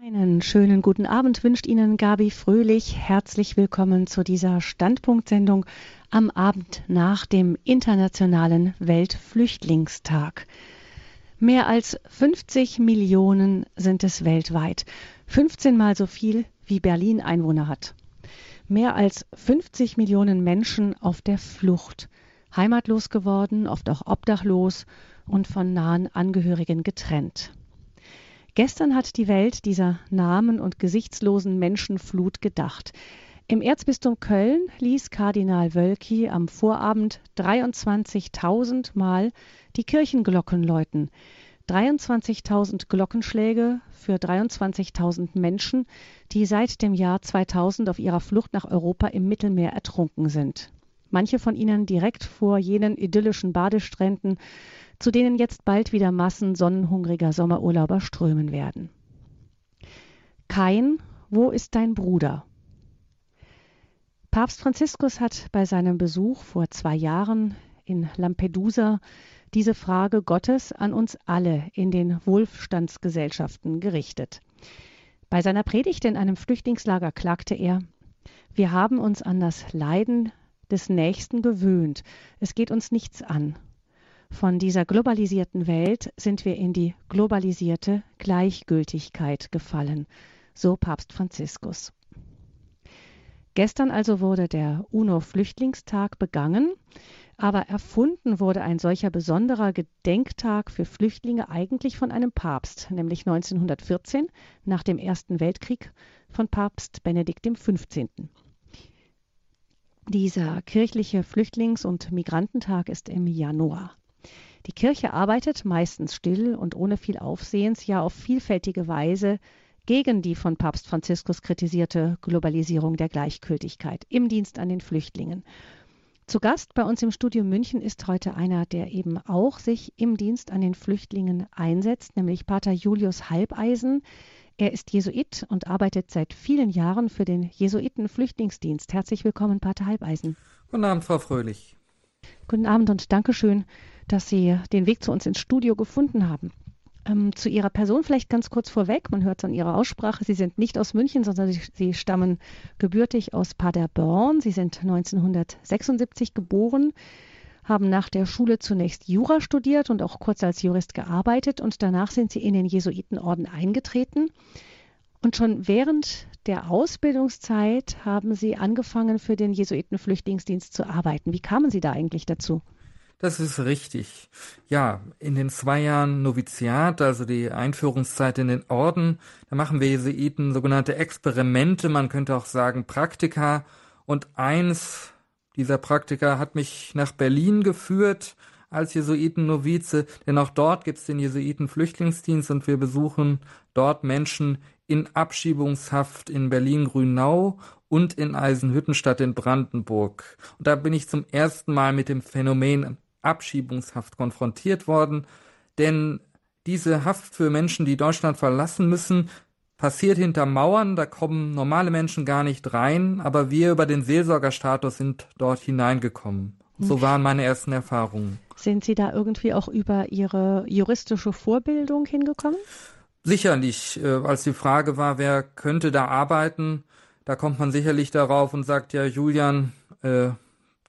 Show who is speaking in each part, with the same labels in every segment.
Speaker 1: Einen schönen guten Abend wünscht Ihnen Gabi Fröhlich. Herzlich willkommen zu dieser Standpunktsendung am Abend nach dem Internationalen Weltflüchtlingstag. Mehr als 50 Millionen sind es weltweit, 15 mal so viel wie Berlin Einwohner hat. Mehr als 50 Millionen Menschen auf der Flucht, heimatlos geworden, oft auch obdachlos und von nahen Angehörigen getrennt. Gestern hat die Welt dieser namen- und gesichtslosen Menschenflut gedacht. Im Erzbistum Köln ließ Kardinal Wölki am Vorabend 23.000 Mal die Kirchenglocken läuten. 23.000 Glockenschläge für 23.000 Menschen, die seit dem Jahr 2000 auf ihrer Flucht nach Europa im Mittelmeer ertrunken sind. Manche von ihnen direkt vor jenen idyllischen Badestränden, zu denen jetzt bald wieder Massen sonnenhungriger Sommerurlauber strömen werden. Kain, wo ist dein Bruder? Papst Franziskus hat bei seinem Besuch vor zwei Jahren in Lampedusa diese Frage Gottes an uns alle in den Wohlstandsgesellschaften gerichtet. Bei seiner Predigt in einem Flüchtlingslager klagte er, wir haben uns an das Leiden des Nächsten gewöhnt. Es geht uns nichts an. Von dieser globalisierten Welt sind wir in die globalisierte Gleichgültigkeit gefallen, so Papst Franziskus. Gestern also wurde der UNO-Flüchtlingstag begangen, aber erfunden wurde ein solcher besonderer Gedenktag für Flüchtlinge eigentlich von einem Papst, nämlich 1914 nach dem Ersten Weltkrieg von Papst Benedikt XV. Dieser kirchliche Flüchtlings- und Migrantentag ist im Januar. Die Kirche arbeitet meistens still und ohne viel Aufsehens, ja auf vielfältige Weise gegen die von Papst Franziskus kritisierte Globalisierung der Gleichgültigkeit im Dienst an den Flüchtlingen. Zu Gast bei uns im Studio München ist heute einer, der eben auch sich im Dienst an den Flüchtlingen einsetzt, nämlich Pater Julius Halbeisen. Er ist Jesuit und arbeitet seit vielen Jahren für den Jesuiten-Flüchtlingsdienst. Herzlich willkommen, Pater Halbeisen.
Speaker 2: Guten Abend, Frau Fröhlich.
Speaker 1: Guten Abend und Dankeschön dass Sie den Weg zu uns ins Studio gefunden haben. Ähm, zu Ihrer Person vielleicht ganz kurz vorweg. Man hört es an Ihrer Aussprache. Sie sind nicht aus München, sondern Sie, Sie stammen gebürtig aus Paderborn. Sie sind 1976 geboren, haben nach der Schule zunächst Jura studiert und auch kurz als Jurist gearbeitet und danach sind Sie in den Jesuitenorden eingetreten. Und schon während der Ausbildungszeit haben Sie angefangen, für den Jesuitenflüchtlingsdienst zu arbeiten. Wie kamen Sie da eigentlich dazu?
Speaker 2: Das ist richtig. Ja, in den zwei Jahren Noviziat, also die Einführungszeit in den Orden, da machen wir Jesuiten sogenannte Experimente, man könnte auch sagen Praktika. Und eins dieser Praktika hat mich nach Berlin geführt als Jesuiten-Novize, denn auch dort gibt es den Jesuiten-Flüchtlingsdienst und wir besuchen dort Menschen in Abschiebungshaft in Berlin-Grünau und in Eisenhüttenstadt in Brandenburg. Und da bin ich zum ersten Mal mit dem Phänomen Abschiebungshaft konfrontiert worden, denn diese Haft für Menschen, die Deutschland verlassen müssen, passiert hinter Mauern, da kommen normale Menschen gar nicht rein, aber wir über den Seelsorgerstatus sind dort hineingekommen. So hm. waren meine ersten Erfahrungen.
Speaker 1: Sind Sie da irgendwie auch über Ihre juristische Vorbildung hingekommen?
Speaker 2: Sicherlich, äh, als die Frage war, wer könnte da arbeiten, da kommt man sicherlich darauf und sagt, ja, Julian, äh,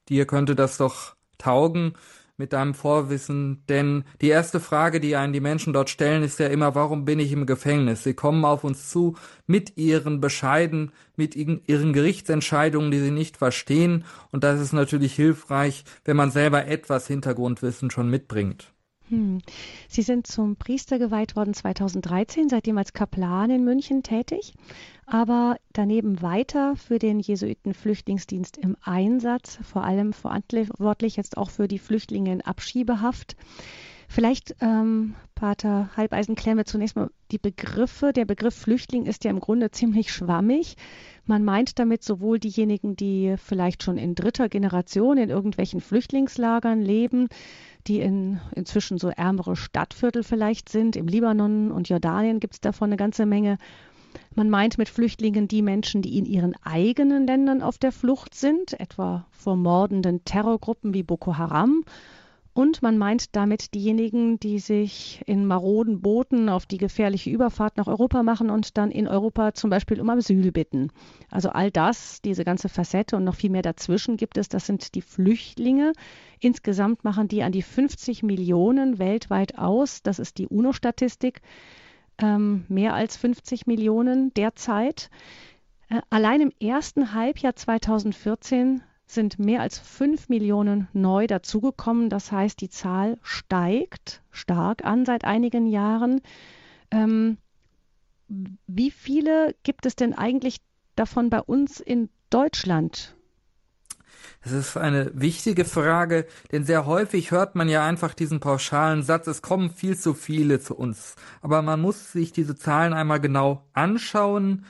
Speaker 2: dir könnte das doch taugen mit deinem Vorwissen, denn die erste Frage, die einen die Menschen dort stellen, ist ja immer, warum bin ich im Gefängnis? Sie kommen auf uns zu mit ihren Bescheiden, mit ihren Gerichtsentscheidungen, die sie nicht verstehen, und das ist natürlich hilfreich, wenn man selber etwas Hintergrundwissen schon mitbringt.
Speaker 1: Hm. Sie sind zum Priester geweiht worden 2013, seitdem als Kaplan in München tätig, aber daneben weiter für den Jesuiten-Flüchtlingsdienst im Einsatz, vor allem verantwortlich jetzt auch für die Flüchtlinge in Abschiebehaft. Vielleicht, ähm, Pater Halbeisen, klären wir zunächst mal die Begriffe. Der Begriff Flüchtling ist ja im Grunde ziemlich schwammig. Man meint damit sowohl diejenigen, die vielleicht schon in dritter Generation in irgendwelchen Flüchtlingslagern leben, die in inzwischen so ärmere Stadtviertel vielleicht sind. Im Libanon und Jordanien gibt es davon eine ganze Menge. Man meint mit Flüchtlingen die Menschen, die in ihren eigenen Ländern auf der Flucht sind, etwa vor mordenden Terrorgruppen wie Boko Haram Und man meint damit diejenigen, die sich in maroden Booten auf die gefährliche Überfahrt nach Europa machen und dann in Europa zum Beispiel um Asyl bitten. Also all das, diese ganze Facette und noch viel mehr dazwischen gibt es, das sind die Flüchtlinge. Insgesamt machen die an die 50 Millionen weltweit aus. Das ist die UNO-Statistik. Ähm, mehr als 50 Millionen derzeit. Äh, allein im ersten Halbjahr 2014 sind mehr als fünf Millionen neu dazugekommen. Das heißt, die Zahl steigt stark an seit einigen Jahren. Ähm, wie viele gibt es denn eigentlich davon bei uns in Deutschland?
Speaker 2: Das ist eine wichtige Frage, denn sehr häufig hört man ja einfach diesen pauschalen Satz, es kommen viel zu viele zu uns. Aber man muss sich diese Zahlen einmal genau anschauen.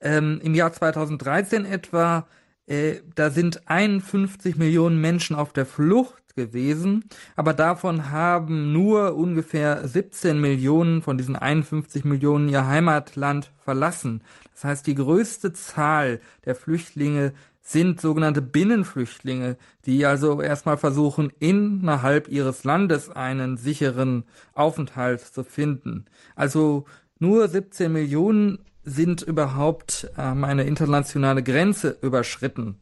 Speaker 2: Ähm, Im Jahr 2013 etwa äh, da sind 51 Millionen Menschen auf der Flucht gewesen, aber davon haben nur ungefähr 17 Millionen von diesen 51 Millionen ihr Heimatland verlassen. Das heißt, die größte Zahl der Flüchtlinge sind sogenannte Binnenflüchtlinge, die also erstmal versuchen, innerhalb ihres Landes einen sicheren Aufenthalt zu finden. Also nur 17 Millionen sind überhaupt ähm, eine internationale Grenze überschritten.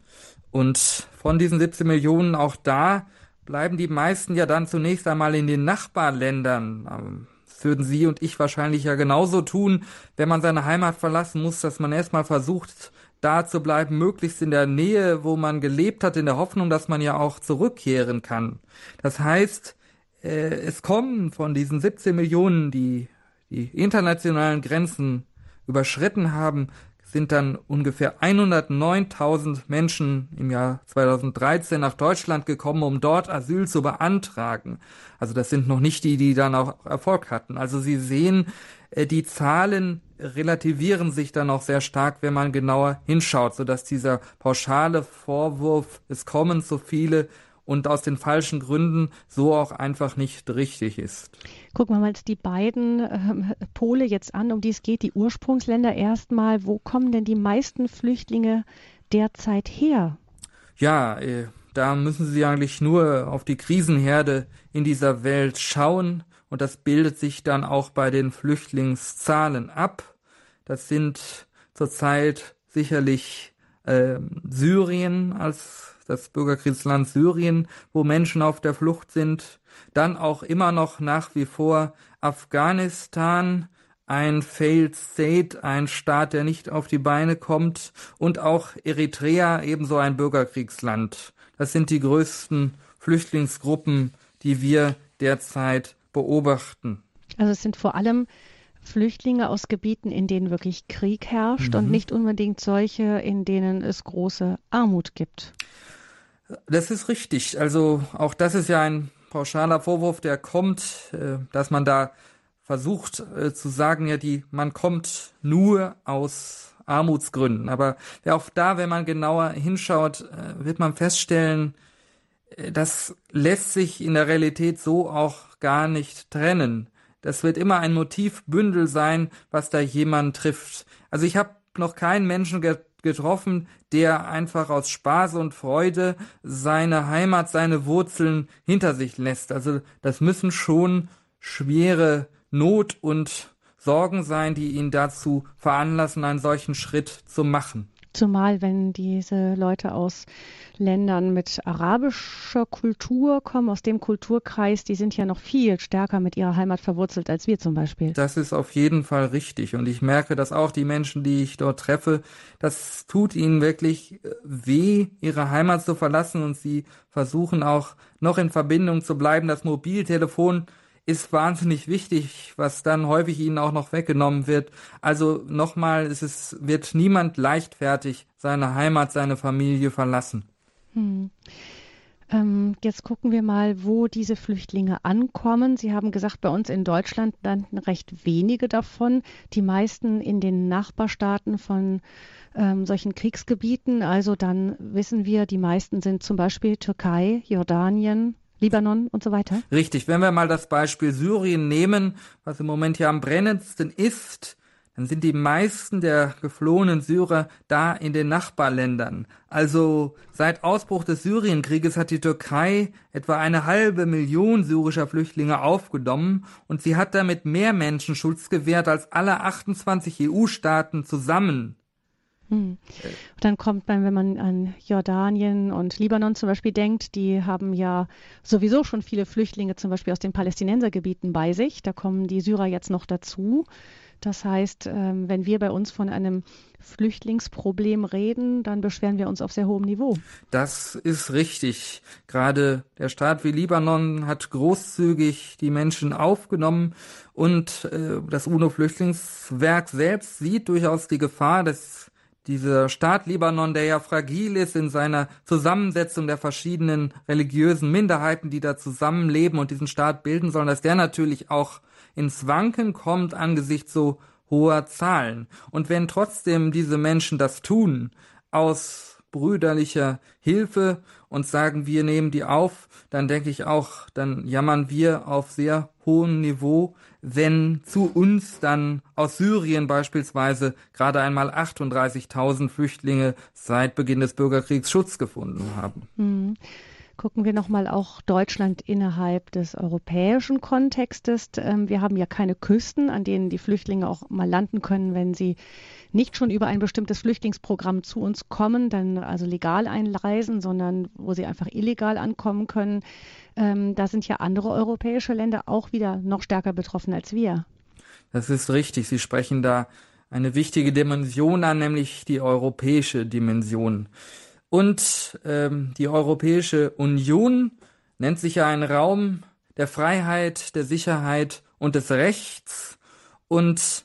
Speaker 2: Und von diesen 17 Millionen auch da bleiben die meisten ja dann zunächst einmal in den Nachbarländern. Ähm, das würden Sie und ich wahrscheinlich ja genauso tun, wenn man seine Heimat verlassen muss, dass man erstmal versucht, da zu bleiben, möglichst in der Nähe, wo man gelebt hat, in der Hoffnung, dass man ja auch zurückkehren kann. Das heißt, äh, es kommen von diesen 17 Millionen, die die internationalen Grenzen überschritten haben, sind dann ungefähr 109.000 Menschen im Jahr 2013 nach Deutschland gekommen, um dort Asyl zu beantragen. Also das sind noch nicht die, die dann auch Erfolg hatten. Also Sie sehen, äh, die Zahlen relativieren sich dann auch sehr stark, wenn man genauer hinschaut, sodass dieser pauschale Vorwurf, es kommen so viele, und aus den falschen Gründen so auch einfach nicht richtig ist.
Speaker 1: Gucken wir mal die beiden äh, Pole jetzt an, um die es geht, die Ursprungsländer erstmal. Wo kommen denn die meisten Flüchtlinge derzeit her?
Speaker 2: Ja, äh, da müssen Sie eigentlich nur auf die Krisenherde in dieser Welt schauen und das bildet sich dann auch bei den Flüchtlingszahlen ab. Das sind zurzeit sicherlich äh, Syrien als das Bürgerkriegsland Syrien, wo Menschen auf der Flucht sind, dann auch immer noch nach wie vor Afghanistan, ein Failed State, ein Staat, der nicht auf die Beine kommt, und auch Eritrea, ebenso ein Bürgerkriegsland. Das sind die größten Flüchtlingsgruppen, die wir derzeit beobachten.
Speaker 1: Also es sind vor allem Flüchtlinge aus Gebieten, in denen wirklich Krieg herrscht mhm. und nicht unbedingt solche, in denen es große Armut gibt.
Speaker 2: Das ist richtig. Also auch das ist ja ein pauschaler Vorwurf, der kommt, äh, dass man da versucht äh, zu sagen, ja, die, man kommt nur aus Armutsgründen. Aber auch da, wenn man genauer hinschaut, äh, wird man feststellen, das lässt sich in der Realität so auch gar nicht trennen. Das wird immer ein Motivbündel sein, was da jemand trifft. Also ich habe noch keinen Menschen getroffen, der einfach aus Spaß und Freude seine Heimat, seine Wurzeln hinter sich lässt. Also das müssen schon schwere Not und Sorgen sein, die ihn dazu veranlassen, einen solchen Schritt zu machen.
Speaker 1: Zumal wenn diese Leute aus Ländern mit arabischer Kultur kommen, aus dem Kulturkreis, die sind ja noch viel stärker mit ihrer Heimat verwurzelt als wir zum Beispiel.
Speaker 2: Das ist auf jeden Fall richtig. Und ich merke, dass auch die Menschen, die ich dort treffe, das tut ihnen wirklich äh, weh, ihre Heimat zu verlassen und sie versuchen auch noch in Verbindung zu bleiben. Das Mobiltelefon ist wahnsinnig wichtig, was dann häufig ihnen auch noch weggenommen wird. Also nochmal, es ist, wird niemand leichtfertig seine Heimat, seine Familie verlassen. Hm.
Speaker 1: Ähm, jetzt gucken wir mal, wo diese Flüchtlinge ankommen. Sie haben gesagt, bei uns in Deutschland landen recht wenige davon. Die meisten in den Nachbarstaaten von ähm, solchen Kriegsgebieten. Also dann wissen wir, die meisten sind zum Beispiel Türkei, Jordanien, Libanon und so weiter?
Speaker 2: Richtig, wenn wir mal das Beispiel Syrien nehmen, was im Moment ja am brennendsten ist, dann sind die meisten der geflohenen Syrer da in den Nachbarländern. Also seit Ausbruch des Syrienkrieges hat die Türkei etwa eine halbe Million syrischer Flüchtlinge aufgenommen und sie hat damit mehr Menschen Schutz gewährt als alle 28 EU-Staaten zusammen.
Speaker 1: Hm. Dann kommt man, wenn man an Jordanien und Libanon zum Beispiel denkt, die haben ja sowieso schon viele Flüchtlinge zum Beispiel aus den Palästinensergebieten bei sich. Da kommen die Syrer jetzt noch dazu. Das heißt, ähm, wenn wir bei uns von einem Flüchtlingsproblem reden, dann beschweren wir uns auf sehr hohem Niveau.
Speaker 2: Das ist richtig. Gerade der Staat wie Libanon hat großzügig die Menschen aufgenommen und äh, das UNO-Flüchtlingswerk selbst sieht durchaus die Gefahr, dass dieser Staat Libanon, der ja fragil ist in seiner Zusammensetzung der verschiedenen religiösen Minderheiten, die da zusammenleben und diesen Staat bilden sollen, dass der natürlich auch ins Wanken kommt angesichts so hoher Zahlen. Und wenn trotzdem diese Menschen das tun, aus brüderlicher Hilfe und sagen, wir nehmen die auf, dann denke ich auch, dann jammern wir auf sehr hohem Niveau, wenn zu uns dann aus Syrien beispielsweise gerade einmal 38.000 Flüchtlinge seit Beginn des Bürgerkriegs Schutz gefunden haben.
Speaker 1: Mhm. Gucken wir nochmal auch Deutschland innerhalb des europäischen Kontextes. Ähm, wir haben ja keine Küsten, an denen die Flüchtlinge auch mal landen können, wenn sie nicht schon über ein bestimmtes Flüchtlingsprogramm zu uns kommen, dann also legal einreisen, sondern wo sie einfach illegal ankommen können. Ähm, da sind ja andere europäische Länder auch wieder noch stärker betroffen als wir.
Speaker 2: Das ist richtig. Sie sprechen da eine wichtige Dimension an, nämlich die europäische Dimension. Und ähm, die Europäische Union nennt sich ja ein Raum der Freiheit, der Sicherheit und des Rechts und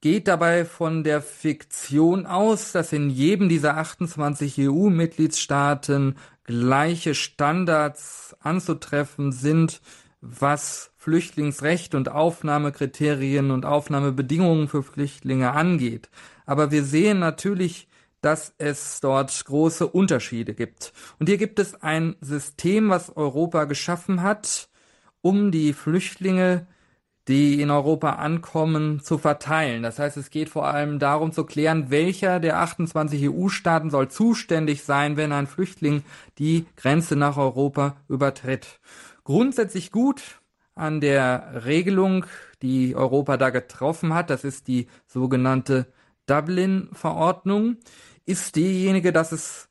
Speaker 2: geht dabei von der Fiktion aus, dass in jedem dieser 28 EU-Mitgliedstaaten gleiche Standards anzutreffen sind, was Flüchtlingsrecht und Aufnahmekriterien und Aufnahmebedingungen für Flüchtlinge angeht. Aber wir sehen natürlich dass es dort große Unterschiede gibt. Und hier gibt es ein System, was Europa geschaffen hat, um die Flüchtlinge, die in Europa ankommen, zu verteilen. Das heißt, es geht vor allem darum zu klären, welcher der 28 EU-Staaten soll zuständig sein, wenn ein Flüchtling die Grenze nach Europa übertritt. Grundsätzlich gut an der Regelung, die Europa da getroffen hat, das ist die sogenannte Dublin-Verordnung ist diejenige, dass es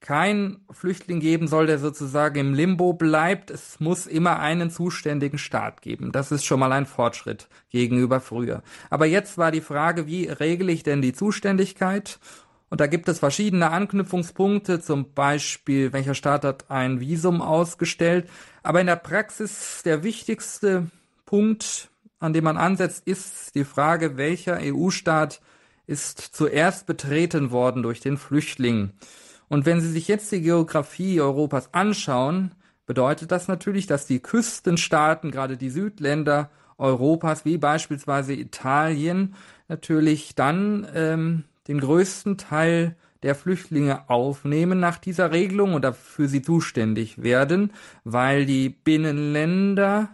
Speaker 2: kein Flüchtling geben soll, der sozusagen im Limbo bleibt. Es muss immer einen zuständigen Staat geben. Das ist schon mal ein Fortschritt gegenüber früher. Aber jetzt war die Frage, wie regle ich denn die Zuständigkeit? Und da gibt es verschiedene Anknüpfungspunkte, zum Beispiel, welcher Staat hat ein Visum ausgestellt. Aber in der Praxis der wichtigste Punkt, an dem man ansetzt, ist die Frage, welcher EU-Staat ist zuerst betreten worden durch den Flüchtling. Und wenn Sie sich jetzt die Geografie Europas anschauen, bedeutet das natürlich, dass die Küstenstaaten, gerade die Südländer Europas, wie beispielsweise Italien, natürlich dann ähm, den größten Teil der Flüchtlinge aufnehmen nach dieser Regelung und dafür sie zuständig werden, weil die Binnenländer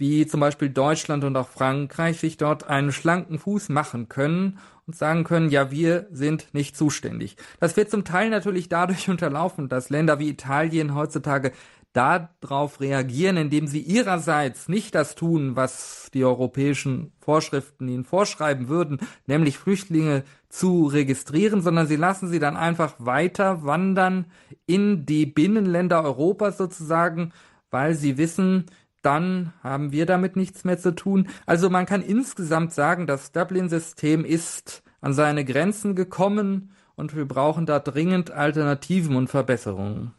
Speaker 2: wie zum Beispiel Deutschland und auch Frankreich sich dort einen schlanken Fuß machen können und sagen können, ja, wir sind nicht zuständig. Das wird zum Teil natürlich dadurch unterlaufen, dass Länder wie Italien heutzutage darauf reagieren, indem sie ihrerseits nicht das tun, was die europäischen Vorschriften ihnen vorschreiben würden, nämlich Flüchtlinge zu registrieren, sondern sie lassen sie dann einfach weiter wandern in die Binnenländer Europas sozusagen, weil sie wissen, dann haben wir damit nichts mehr zu tun. Also man kann insgesamt sagen, das Dublin-System ist an seine Grenzen gekommen und wir brauchen da dringend Alternativen und Verbesserungen.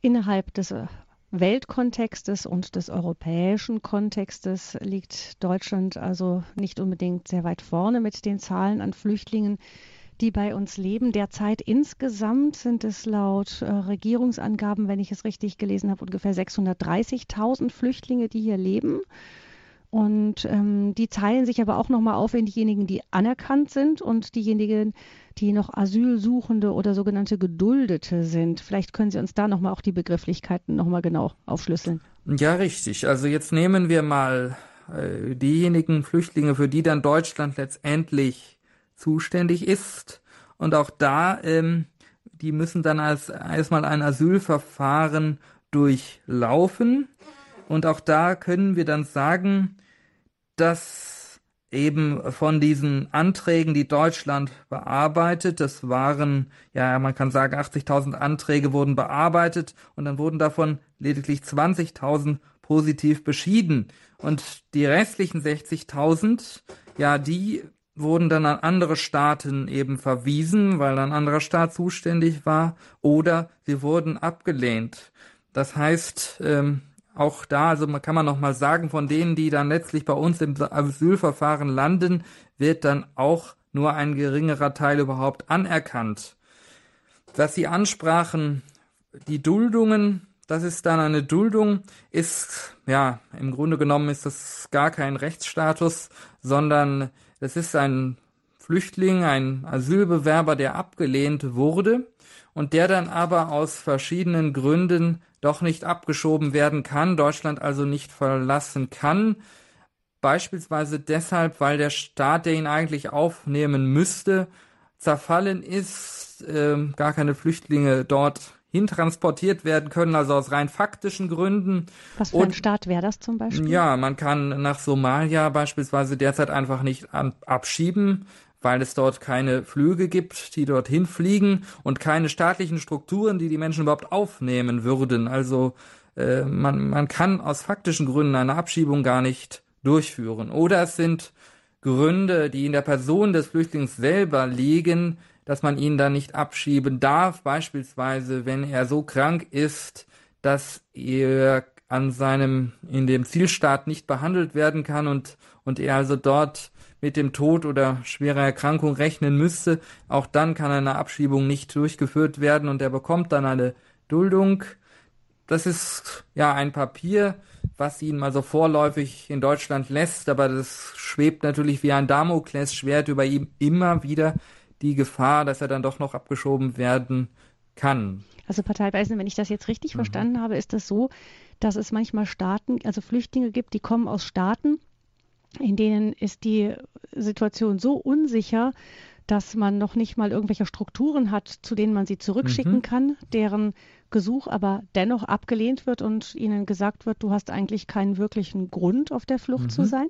Speaker 1: Innerhalb des Weltkontextes und des europäischen Kontextes liegt Deutschland also nicht unbedingt sehr weit vorne mit den Zahlen an Flüchtlingen, die bei uns leben. Derzeit insgesamt sind es laut äh, Regierungsangaben, wenn ich es richtig gelesen habe, ungefähr 630.000 Flüchtlinge, die hier leben. Und ähm, die teilen sich aber auch nochmal auf in diejenigen, die anerkannt sind und diejenigen, die noch Asylsuchende oder sogenannte Geduldete sind. Vielleicht können Sie uns da nochmal auch die Begrifflichkeiten nochmal genau aufschlüsseln.
Speaker 2: Ja, richtig. Also jetzt nehmen wir mal äh, diejenigen Flüchtlinge, für die dann Deutschland letztendlich zuständig ist. Und auch da, ähm, die müssen dann als erstmal ein Asylverfahren durchlaufen. Und auch da können wir dann sagen, dass eben von diesen Anträgen, die Deutschland bearbeitet, das waren, ja, man kann sagen, 80.000 Anträge wurden bearbeitet und dann wurden davon lediglich 20.000 positiv beschieden. Und die restlichen 60.000, ja, die wurden dann an andere Staaten eben verwiesen, weil ein anderer Staat zuständig war, oder sie wurden abgelehnt. Das heißt, ähm, auch da, also man kann man noch mal sagen, von denen, die dann letztlich bei uns im Asylverfahren landen, wird dann auch nur ein geringerer Teil überhaupt anerkannt. Was Sie ansprachen, die Duldungen, das ist dann eine Duldung, ist, ja, im Grunde genommen ist das gar kein Rechtsstatus, sondern es ist ein Flüchtling, ein Asylbewerber, der abgelehnt wurde und der dann aber aus verschiedenen Gründen doch nicht abgeschoben werden kann, Deutschland also nicht verlassen kann. Beispielsweise deshalb, weil der Staat, der ihn eigentlich aufnehmen müsste, zerfallen ist, äh, gar keine Flüchtlinge dort hintransportiert werden können, also aus rein faktischen Gründen.
Speaker 1: Was für Und, ein Staat wäre das zum Beispiel?
Speaker 2: Ja, man kann nach Somalia beispielsweise derzeit einfach nicht an, abschieben, weil es dort keine Flüge gibt, die dorthin fliegen und keine staatlichen Strukturen, die die Menschen überhaupt aufnehmen würden. Also äh, man, man kann aus faktischen Gründen eine Abschiebung gar nicht durchführen. Oder es sind Gründe, die in der Person des Flüchtlings selber liegen, dass man ihn dann nicht abschieben darf, beispielsweise wenn er so krank ist, dass er an seinem, in dem Zielstaat nicht behandelt werden kann und, und er also dort mit dem Tod oder schwerer Erkrankung rechnen müsste, auch dann kann eine Abschiebung nicht durchgeführt werden und er bekommt dann eine Duldung. Das ist ja ein Papier, was ihn mal so vorläufig in Deutschland lässt, aber das schwebt natürlich wie ein Damoklesschwert über ihm immer wieder die Gefahr, dass er dann doch noch abgeschoben werden kann.
Speaker 1: Also Parteiweise, wenn ich das jetzt richtig mhm. verstanden habe, ist es das so, dass es manchmal Staaten, also Flüchtlinge gibt, die kommen aus Staaten, in denen ist die Situation so unsicher, dass man noch nicht mal irgendwelche Strukturen hat, zu denen man sie zurückschicken mhm. kann, deren Gesuch aber dennoch abgelehnt wird und ihnen gesagt wird, du hast eigentlich keinen wirklichen Grund, auf der Flucht mhm. zu sein?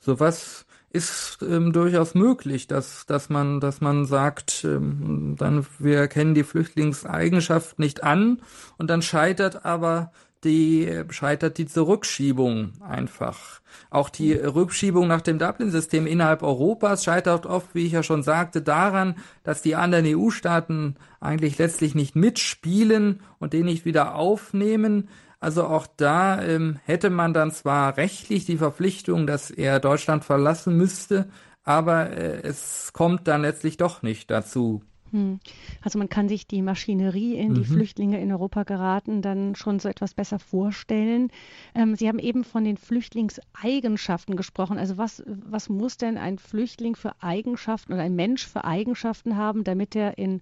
Speaker 2: So was ist ähm, durchaus möglich, dass, dass man, dass man sagt, ähm, dann wir erkennen die Flüchtlingseigenschaft nicht an und dann scheitert aber die scheitert die Zurückschiebung einfach. Auch die Rückschiebung nach dem Dublin-System innerhalb Europas scheitert oft, wie ich ja schon sagte, daran, dass die anderen EU-Staaten eigentlich letztlich nicht mitspielen und den nicht wieder aufnehmen. Also auch da ähm, hätte man dann zwar rechtlich die Verpflichtung, dass er Deutschland verlassen müsste, aber äh, es kommt dann letztlich doch nicht dazu.
Speaker 1: Hm. Also man kann sich die Maschinerie, in die mhm. Flüchtlinge in Europa geraten, dann schon so etwas besser vorstellen. Ähm, Sie haben eben von den Flüchtlingseigenschaften gesprochen. Also was, was muss denn ein Flüchtling für Eigenschaften oder ein Mensch für Eigenschaften haben, damit er in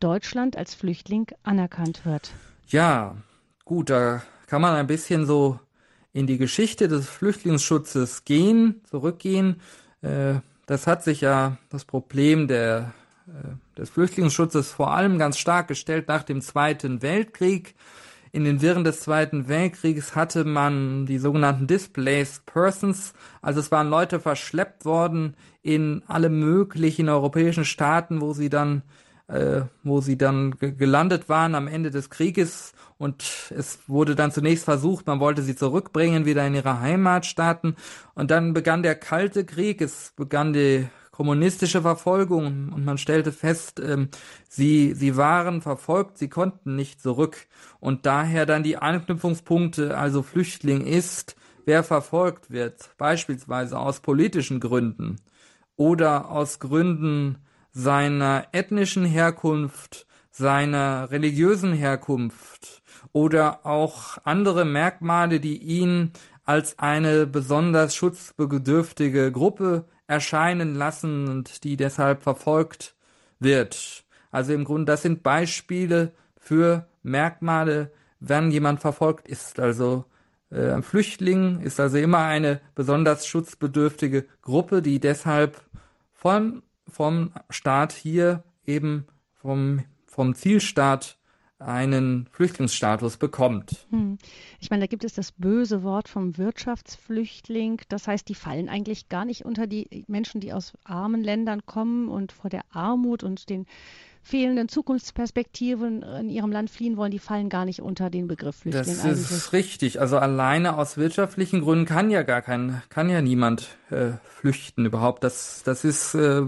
Speaker 1: Deutschland als Flüchtling anerkannt wird?
Speaker 2: Ja, Gut, da kann man ein bisschen so in die Geschichte des Flüchtlingsschutzes gehen, zurückgehen. Äh, das hat sich ja das Problem der, äh, des Flüchtlingsschutzes vor allem ganz stark gestellt nach dem Zweiten Weltkrieg. In den Wirren des Zweiten Weltkriegs hatte man die sogenannten Displaced Persons, also es waren Leute verschleppt worden in alle möglichen europäischen Staaten, wo sie dann äh, wo sie dann gelandet waren am Ende des Krieges und es wurde dann zunächst versucht, man wollte sie zurückbringen, wieder in ihre Heimatstaaten und dann begann der Kalte Krieg, es begann die kommunistische Verfolgung und man stellte fest, ähm, sie, sie waren verfolgt, sie konnten nicht zurück. Und daher dann die Anknüpfungspunkte, also Flüchtling ist, wer verfolgt wird, beispielsweise aus politischen Gründen oder aus Gründen seiner ethnischen Herkunft, seiner religiösen Herkunft oder auch andere Merkmale, die ihn als eine besonders schutzbedürftige Gruppe erscheinen lassen und die deshalb verfolgt wird. Also im Grunde, das sind Beispiele für Merkmale, wenn jemand verfolgt ist. Also Äh, Flüchtling ist also immer eine besonders schutzbedürftige Gruppe, die deshalb von, vom Staat hier eben vom, vom Zielstaat einen Flüchtlingsstatus bekommt. Hm.
Speaker 1: Ich meine, da gibt es das böse Wort vom Wirtschaftsflüchtling. Das heißt, die fallen eigentlich gar nicht unter die Menschen, die aus armen Ländern kommen und vor der Armut und den fehlenden Zukunftsperspektiven in ihrem Land fliehen wollen, die fallen gar nicht unter den Begriff Flüchtling.
Speaker 2: Das eigentlich. ist richtig. Also alleine aus wirtschaftlichen Gründen kann ja gar kein, kann ja niemand äh, flüchten überhaupt. Das, das ist, äh,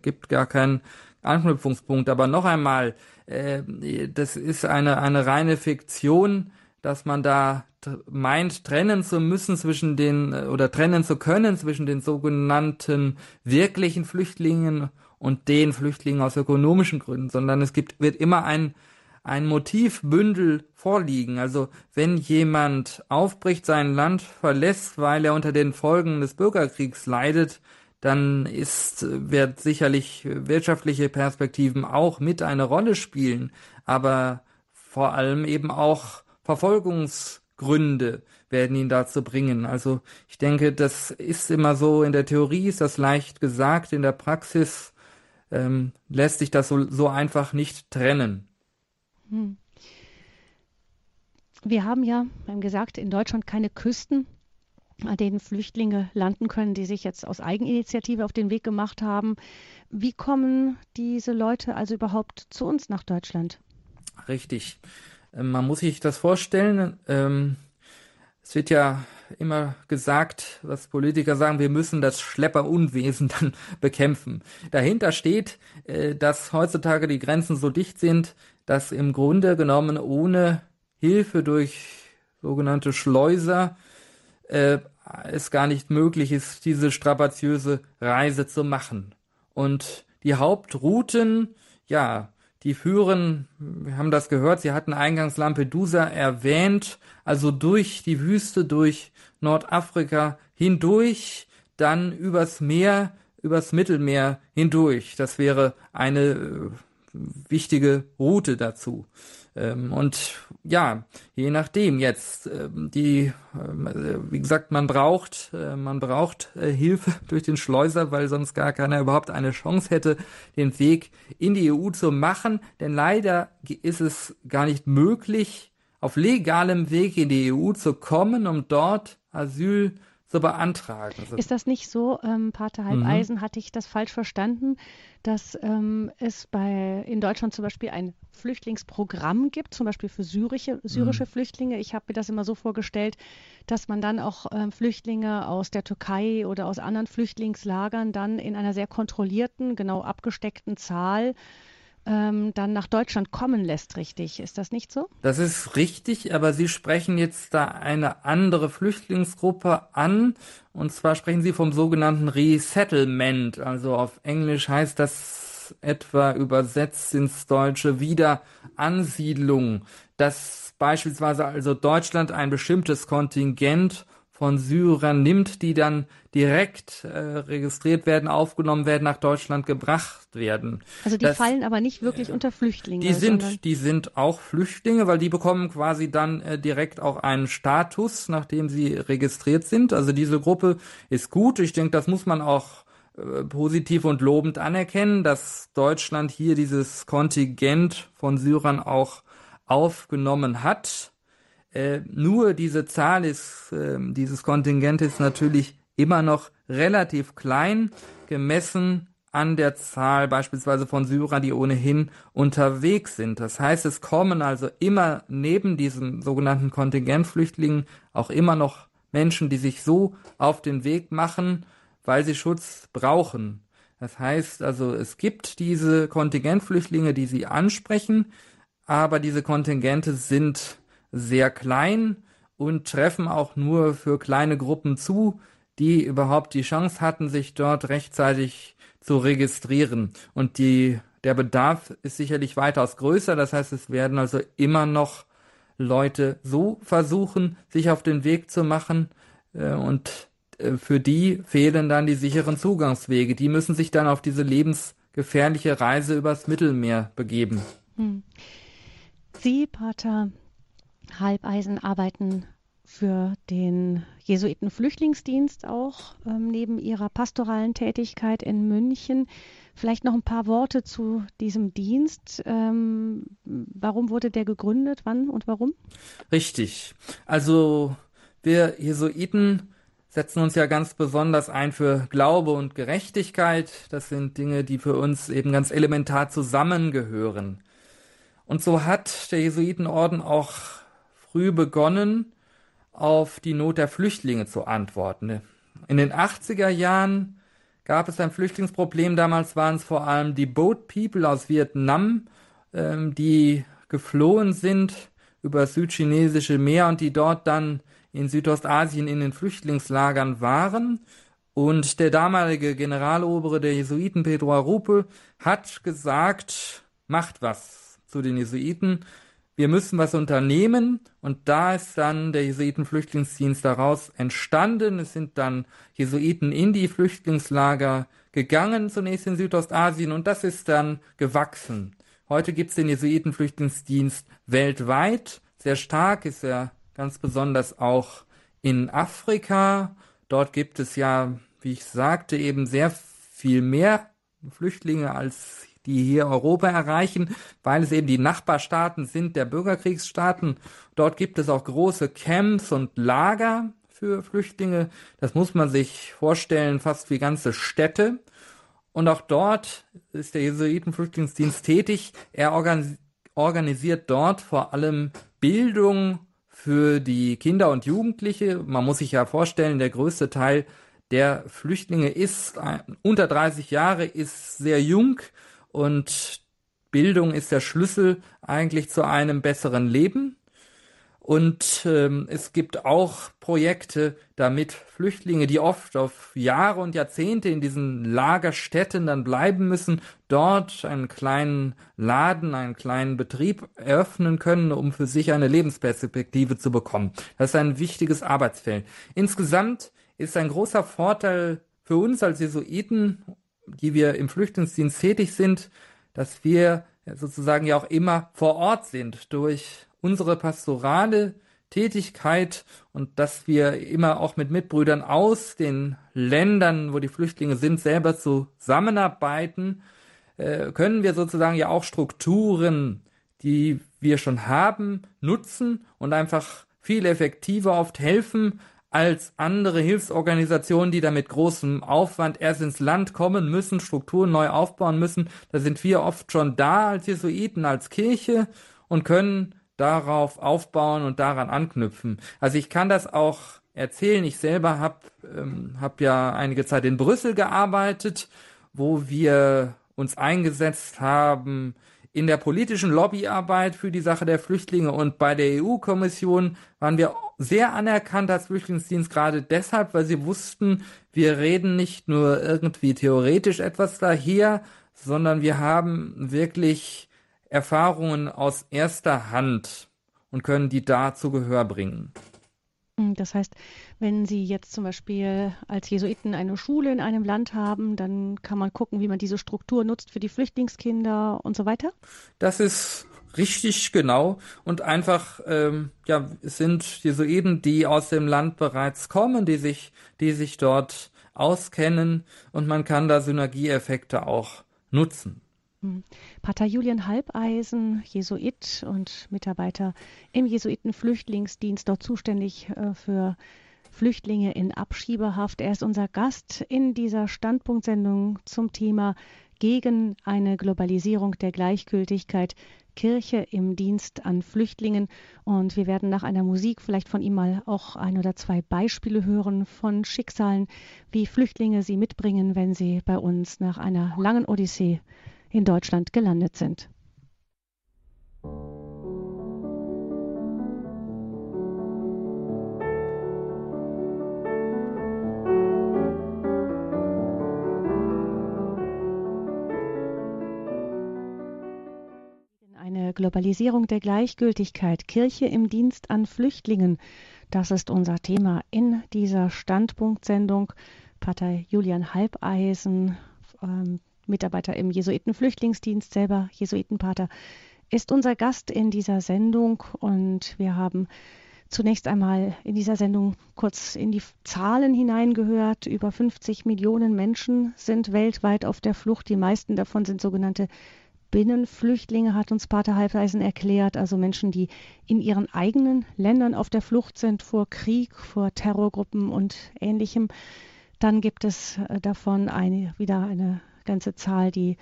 Speaker 2: gibt gar keinen Anknüpfungspunkt. Aber noch einmal, äh, das ist eine, eine reine Fiktion, dass man da meint, trennen zu müssen zwischen den oder trennen zu können zwischen den sogenannten wirklichen Flüchtlingen und den Flüchtlingen aus ökonomischen Gründen, sondern es gibt, wird immer ein, ein Motivbündel vorliegen. Also wenn jemand aufbricht, sein Land verlässt, weil er unter den Folgen des Bürgerkriegs leidet, dann ist, wird sicherlich wirtschaftliche Perspektiven auch mit eine Rolle spielen, aber vor allem eben auch Verfolgungsgründe werden ihn dazu bringen. Also ich denke, das ist immer so, in der Theorie ist das leicht gesagt, in der Praxis ähm, lässt sich das so, so einfach nicht trennen. Hm.
Speaker 1: Wir haben ja, wir haben gesagt, in Deutschland keine Küsten an denen Flüchtlinge landen können, die sich jetzt aus Eigeninitiative auf den Weg gemacht haben. Wie kommen diese Leute also überhaupt zu uns nach Deutschland?
Speaker 2: Richtig. Ähm, man muss sich das vorstellen. Ähm, es wird ja immer gesagt, was Politiker sagen, wir müssen das Schlepperunwesen dann bekämpfen. Dahinter steht, äh, dass heutzutage die Grenzen so dicht sind, dass im Grunde genommen ohne Hilfe durch sogenannte Schleuser äh, es gar nicht möglich ist, diese strapaziöse Reise zu machen. Und die Hauptrouten, ja, die führen, wir haben das gehört, Sie hatten eingangs Lampedusa erwähnt, also durch die Wüste, durch Nordafrika hindurch, dann übers Meer, übers Mittelmeer hindurch. Das wäre eine äh, wichtige Route dazu. Ähm, und ja, je nachdem jetzt, ähm, die, äh, wie gesagt, man braucht, äh, man braucht äh, Hilfe durch den Schleuser, weil sonst gar keiner überhaupt eine Chance hätte, den Weg in die EU zu machen. Denn leider ist es gar nicht möglich, auf legalem Weg in die EU zu kommen, um dort Asyl zu beantragen.
Speaker 1: Also ist das nicht so, ähm, Pater Halbeisen, mhm. hatte ich das falsch verstanden, dass ähm, es bei in Deutschland zum Beispiel ein Flüchtlingsprogramm gibt, zum Beispiel für syrische, syrische mhm. Flüchtlinge. Ich habe mir das immer so vorgestellt, dass man dann auch ähm, Flüchtlinge aus der Türkei oder aus anderen Flüchtlingslagern dann in einer sehr kontrollierten, genau abgesteckten Zahl ähm, dann nach Deutschland kommen lässt, richtig. Ist das nicht so?
Speaker 2: Das ist richtig, aber Sie sprechen jetzt da eine andere Flüchtlingsgruppe an. Und zwar sprechen Sie vom sogenannten Resettlement. Also auf Englisch heißt das etwa übersetzt ins Deutsche Wiederansiedlung. Dass beispielsweise also Deutschland ein bestimmtes Kontingent von Syrern nimmt, die dann direkt äh, registriert werden, aufgenommen werden, nach Deutschland gebracht werden.
Speaker 1: Also die das, fallen aber nicht wirklich äh, unter Flüchtlinge.
Speaker 2: Die sind, die sind auch Flüchtlinge, weil die bekommen quasi dann äh, direkt auch einen Status, nachdem sie registriert sind. Also diese Gruppe ist gut. Ich denke, das muss man auch äh, positiv und lobend anerkennen, dass Deutschland hier dieses Kontingent von Syrern auch aufgenommen hat. Äh, nur diese Zahl ist, äh, dieses Kontingent ist natürlich immer noch relativ klein, gemessen an der Zahl beispielsweise von Syrern, die ohnehin unterwegs sind. Das heißt, es kommen also immer neben diesen sogenannten Kontingentflüchtlingen auch immer noch Menschen, die sich so auf den Weg machen, weil sie Schutz brauchen. Das heißt also, es gibt diese Kontingentflüchtlinge, die sie ansprechen, aber diese Kontingente sind sehr klein und treffen auch nur für kleine Gruppen zu, die überhaupt die Chance hatten, sich dort rechtzeitig zu registrieren. Und die, der Bedarf ist sicherlich weitaus größer. Das heißt, es werden also immer noch Leute so versuchen, sich auf den Weg zu machen. Äh, und äh, für die fehlen dann die sicheren Zugangswege. Die müssen sich dann auf diese lebensgefährliche Reise übers Mittelmeer begeben. Hm.
Speaker 1: Sie, Pater Halbeisen arbeiten für den Jesuitenflüchtlingsdienst auch ähm, neben Ihrer pastoralen Tätigkeit in München. Vielleicht noch ein paar Worte zu diesem Dienst. Ähm, warum wurde der gegründet? Wann und warum?
Speaker 2: Richtig. Also wir Jesuiten setzen uns ja ganz besonders ein für Glaube und Gerechtigkeit. Das sind Dinge, die für uns eben ganz elementar zusammengehören. Und so hat der Jesuitenorden auch früh begonnen, auf die Not der Flüchtlinge zu antworten. In den 80er Jahren gab es ein Flüchtlingsproblem. Damals waren es vor allem die Boat People aus Vietnam, ähm, die geflohen sind über das südchinesische Meer und die dort dann in Südostasien in den Flüchtlingslagern waren. Und der damalige Generalobere der Jesuiten, Pedro Arupe, hat gesagt, macht was zu den Jesuiten. Wir müssen was unternehmen. Und da ist dann der Jesuitenflüchtlingsdienst daraus entstanden. Es sind dann Jesuiten in die Flüchtlingslager gegangen, zunächst in Südostasien. Und das ist dann gewachsen. Heute gibt es den Jesuitenflüchtlingsdienst weltweit. Sehr stark ist er ganz besonders auch in Afrika. Dort gibt es ja, wie ich sagte, eben sehr viel mehr Flüchtlinge als die hier Europa erreichen, weil es eben die Nachbarstaaten sind der Bürgerkriegsstaaten. Dort gibt es auch große Camps und Lager für Flüchtlinge. Das muss man sich vorstellen, fast wie ganze Städte. Und auch dort ist der Jesuitenflüchtlingsdienst tätig. Er organisiert dort vor allem Bildung für die Kinder und Jugendliche. Man muss sich ja vorstellen, der größte Teil der Flüchtlinge ist unter 30 Jahre, ist sehr jung und Bildung ist der Schlüssel eigentlich zu einem besseren Leben. Und ähm, es gibt auch Projekte, damit Flüchtlinge, die oft auf Jahre und Jahrzehnte in diesen Lagerstätten dann bleiben müssen, dort einen kleinen Laden, einen kleinen Betrieb eröffnen können, um für sich eine Lebensperspektive zu bekommen. Das ist ein wichtiges Arbeitsfeld. Insgesamt ist ein großer Vorteil für uns als Jesuiten, die wir im Flüchtlingsdienst tätig sind, dass wir sozusagen ja auch immer vor Ort sind durch unsere pastorale Tätigkeit und dass wir immer auch mit Mitbrüdern aus den Ländern, wo die Flüchtlinge sind, selber zusammenarbeiten, äh, können wir sozusagen ja auch Strukturen, die wir schon haben, nutzen und einfach viel effektiver oft helfen als andere Hilfsorganisationen, die da mit großem Aufwand erst ins Land kommen müssen, Strukturen neu aufbauen müssen. Da sind wir oft schon da als Jesuiten, als Kirche und können darauf aufbauen und daran anknüpfen. Also ich kann das auch erzählen. Ich selber habe ähm, hab ja einige Zeit in Brüssel gearbeitet, wo wir uns eingesetzt haben in der politischen Lobbyarbeit für die Sache der Flüchtlinge und bei der EU-Kommission waren wir sehr anerkannt als Flüchtlingsdienst, gerade deshalb, weil sie wussten, wir reden nicht nur irgendwie theoretisch etwas daher, sondern wir haben wirklich Erfahrungen aus erster Hand und können die da zu Gehör bringen.
Speaker 1: Das heißt, wenn Sie jetzt zum Beispiel als Jesuiten eine Schule in einem Land haben, dann kann man gucken, wie man diese Struktur nutzt für die Flüchtlingskinder und so weiter?
Speaker 2: Das ist richtig genau und einfach ähm, ja es sind Jesuiten, die aus dem Land bereits kommen, die sich die sich dort auskennen und man kann da Synergieeffekte auch nutzen.
Speaker 1: Hm. Pater Julian Halbeisen, Jesuit und Mitarbeiter im Jesuitenflüchtlingsdienst, dort zuständig äh, für Flüchtlinge in Abschiebehaft. Er ist unser Gast in dieser Standpunktsendung zum Thema gegen eine Globalisierung der Gleichgültigkeit Kirche im Dienst an Flüchtlingen. Und wir werden nach einer Musik vielleicht von ihm mal auch ein oder zwei Beispiele hören von Schicksalen, wie Flüchtlinge sie mitbringen, wenn sie bei uns nach einer langen Odyssee in Deutschland gelandet sind. Globalisierung der Gleichgültigkeit, Kirche im Dienst an Flüchtlingen, das ist unser Thema in dieser Standpunktsendung. Pater Julian Halbeisen, ähm, Mitarbeiter im Jesuitenflüchtlingsdienst, selber Jesuitenpater, ist unser Gast in dieser Sendung und wir haben zunächst einmal in dieser Sendung kurz in die Zahlen hineingehört. Über 50 Millionen Menschen sind weltweit auf der Flucht. Die meisten davon sind sogenannte Binnenflüchtlinge, hat uns Pater Halbeisen erklärt, also Menschen, die in ihren eigenen Ländern auf der Flucht sind vor Krieg, vor Terrorgruppen und ähnlichem. Dann gibt es äh, davon eine, wieder eine ganze Zahl, die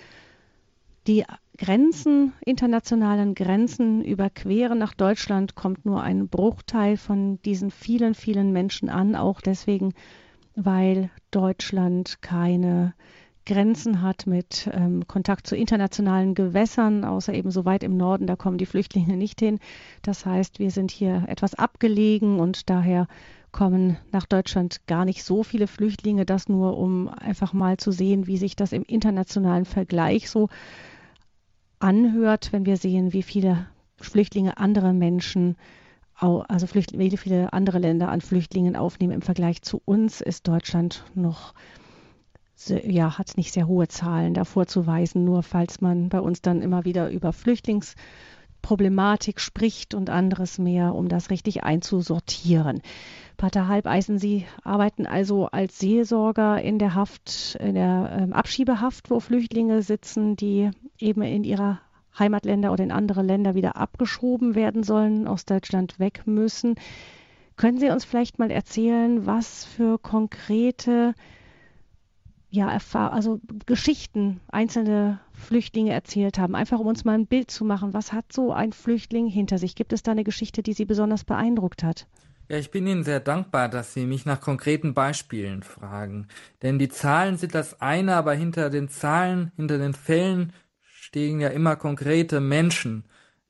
Speaker 1: die Grenzen, internationalen Grenzen überqueren. Nach Deutschland kommt nur ein Bruchteil von diesen vielen, vielen Menschen an, auch deswegen, weil Deutschland keine Grenzen hat mit ähm, Kontakt zu internationalen Gewässern, außer eben so weit im Norden, da kommen die Flüchtlinge nicht hin. Das heißt, wir sind hier etwas abgelegen und daher kommen nach Deutschland gar nicht so viele Flüchtlinge. Das nur, um einfach mal zu sehen, wie sich das im internationalen Vergleich so anhört, wenn wir sehen, wie viele Flüchtlinge andere Menschen, also wie viele andere Länder an Flüchtlingen aufnehmen im Vergleich zu uns, ist Deutschland noch ja, hat nicht sehr hohe Zahlen davor zu weisen, nur falls man bei uns dann immer wieder über Flüchtlingsproblematik spricht und anderes mehr, um das richtig einzusortieren. Pater Halbeisen, Sie arbeiten also als Seelsorger in der Haft, in der ähm, Abschiebehaft, wo Flüchtlinge sitzen, die eben in ihrer Heimatländer oder in andere Länder wieder abgeschoben werden sollen, aus Deutschland weg müssen. Können Sie uns vielleicht mal erzählen, was für konkrete ja, also Geschichten einzelne Flüchtlinge erzählt haben, einfach um uns mal ein Bild zu machen, was hat so ein Flüchtling hinter sich? Gibt es da eine Geschichte, die Sie besonders beeindruckt hat?
Speaker 2: Ja, ich bin Ihnen sehr dankbar, dass Sie mich nach konkreten Beispielen fragen. Denn die Zahlen sind das eine, aber hinter den Zahlen, hinter den Fällen stehen ja immer konkrete Menschen,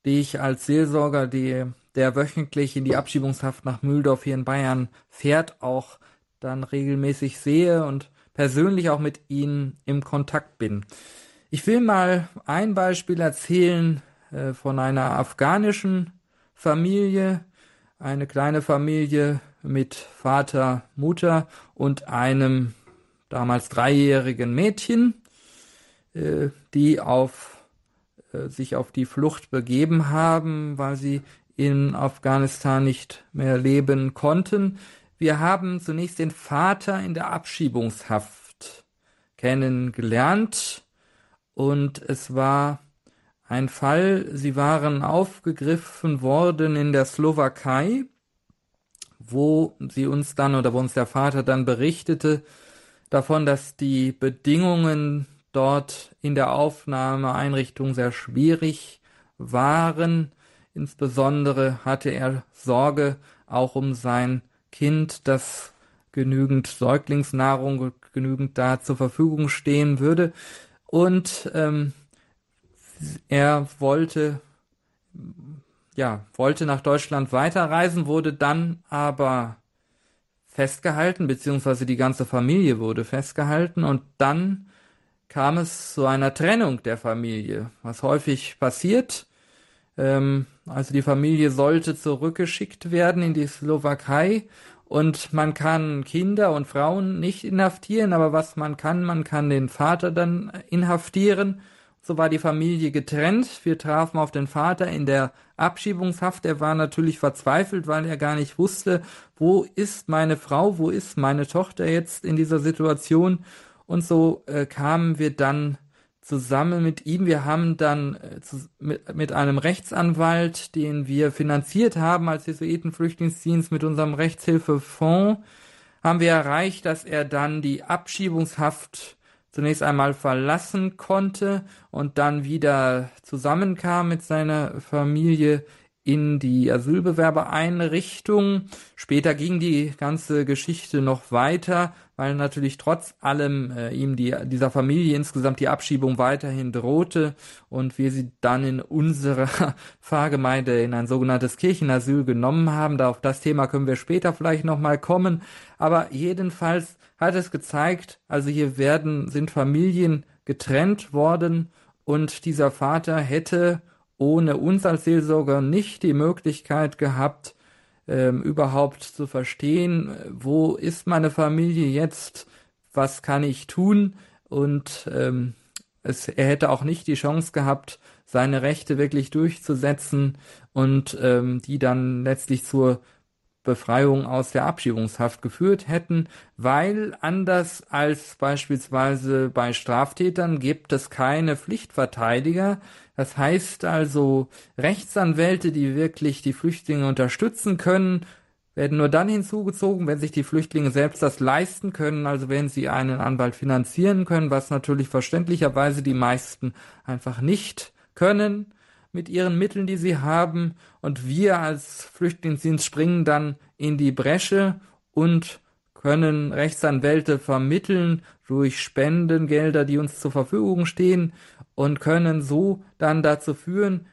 Speaker 2: die ich als Seelsorger, die, der wöchentlich in die Abschiebungshaft nach Mühldorf hier in Bayern fährt, auch dann regelmäßig sehe und persönlich auch mit ihnen im Kontakt bin. Ich will mal ein Beispiel erzählen äh, von einer afghanischen Familie, eine kleine Familie mit Vater, Mutter und einem damals dreijährigen Mädchen, äh, die auf, äh, sich auf die Flucht begeben haben, weil sie in Afghanistan nicht mehr leben konnten. Wir haben zunächst den Vater in der Abschiebungshaft kennengelernt und es war ein Fall, sie waren aufgegriffen worden in der Slowakei, wo sie uns dann oder wo uns der Vater dann berichtete davon, dass die Bedingungen dort in der Aufnahmeeinrichtung sehr schwierig waren. Insbesondere hatte er Sorge auch um sein Kind, dass genügend Säuglingsnahrung genügend da zur Verfügung stehen würde. Und ähm, er wollte, ja, wollte nach Deutschland weiterreisen, wurde dann aber festgehalten, beziehungsweise die ganze Familie wurde festgehalten und dann kam es zu einer Trennung der Familie, was häufig passiert. Ähm, also die Familie sollte zurückgeschickt werden in die Slowakei und man kann Kinder und Frauen nicht inhaftieren, aber was man kann, man kann den Vater dann inhaftieren so war die Familie getrennt. Wir trafen auf den Vater in der Abschiebungshaft. Er war natürlich verzweifelt, weil er gar nicht wusste, wo ist meine Frau, wo ist meine Tochter jetzt in dieser Situation. Und so äh, kamen wir dann zusammen mit ihm. Wir haben dann äh, mit, mit einem Rechtsanwalt, den wir finanziert haben als Jesuitenflüchtlingsdienst mit unserem Rechtshilfefonds, haben wir erreicht, dass er dann die Abschiebungshaft zunächst einmal verlassen konnte und dann wieder zusammenkam mit seiner Familie in die Asylbewerbereinrichtung. Später ging die ganze Geschichte noch weiter, weil natürlich trotz allem äh, ihm die, dieser Familie insgesamt die Abschiebung weiterhin drohte und wir sie dann in unserer Pfarrgemeinde in ein sogenanntes Kirchenasyl genommen haben. Da auf das Thema können wir später vielleicht nochmal kommen. Aber jedenfalls hat es gezeigt, also hier werden, sind Familien getrennt worden und dieser Vater hätte ohne uns als Seelsorger nicht die Möglichkeit gehabt, ähm, überhaupt zu verstehen, wo ist meine Familie jetzt, was kann ich tun und ähm, es, er hätte auch nicht die Chance gehabt, seine Rechte wirklich durchzusetzen und ähm, die dann letztlich zur Befreiung aus der Abschiebungshaft geführt hätten, weil anders als beispielsweise bei Straftätern gibt es keine Pflichtverteidiger. Das heißt also, Rechtsanwälte, die wirklich die Flüchtlinge unterstützen können, werden nur dann hinzugezogen, wenn sich die Flüchtlinge selbst das leisten können, also wenn sie einen Anwalt finanzieren können, was natürlich verständlicherweise die meisten einfach nicht können mit ihren Mitteln, die sie haben. Und wir als Flüchtlingsdienst springen dann in die Bresche und können Rechtsanwälte vermitteln durch Spendengelder, die uns zur Verfügung stehen und können so dann dazu führen,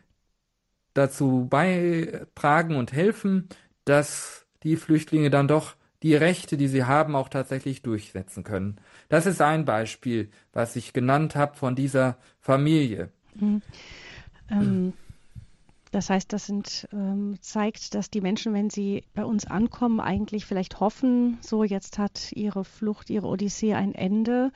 Speaker 2: dazu beitragen und helfen, dass die Flüchtlinge dann doch die Rechte, die sie haben, auch tatsächlich durchsetzen können. Das ist ein Beispiel, was ich genannt habe von dieser Familie. Mhm.
Speaker 1: Ähm, das heißt, das sind, ähm, zeigt, dass die Menschen, wenn sie bei uns ankommen, eigentlich vielleicht hoffen, so jetzt hat ihre Flucht, ihre Odyssee ein Ende.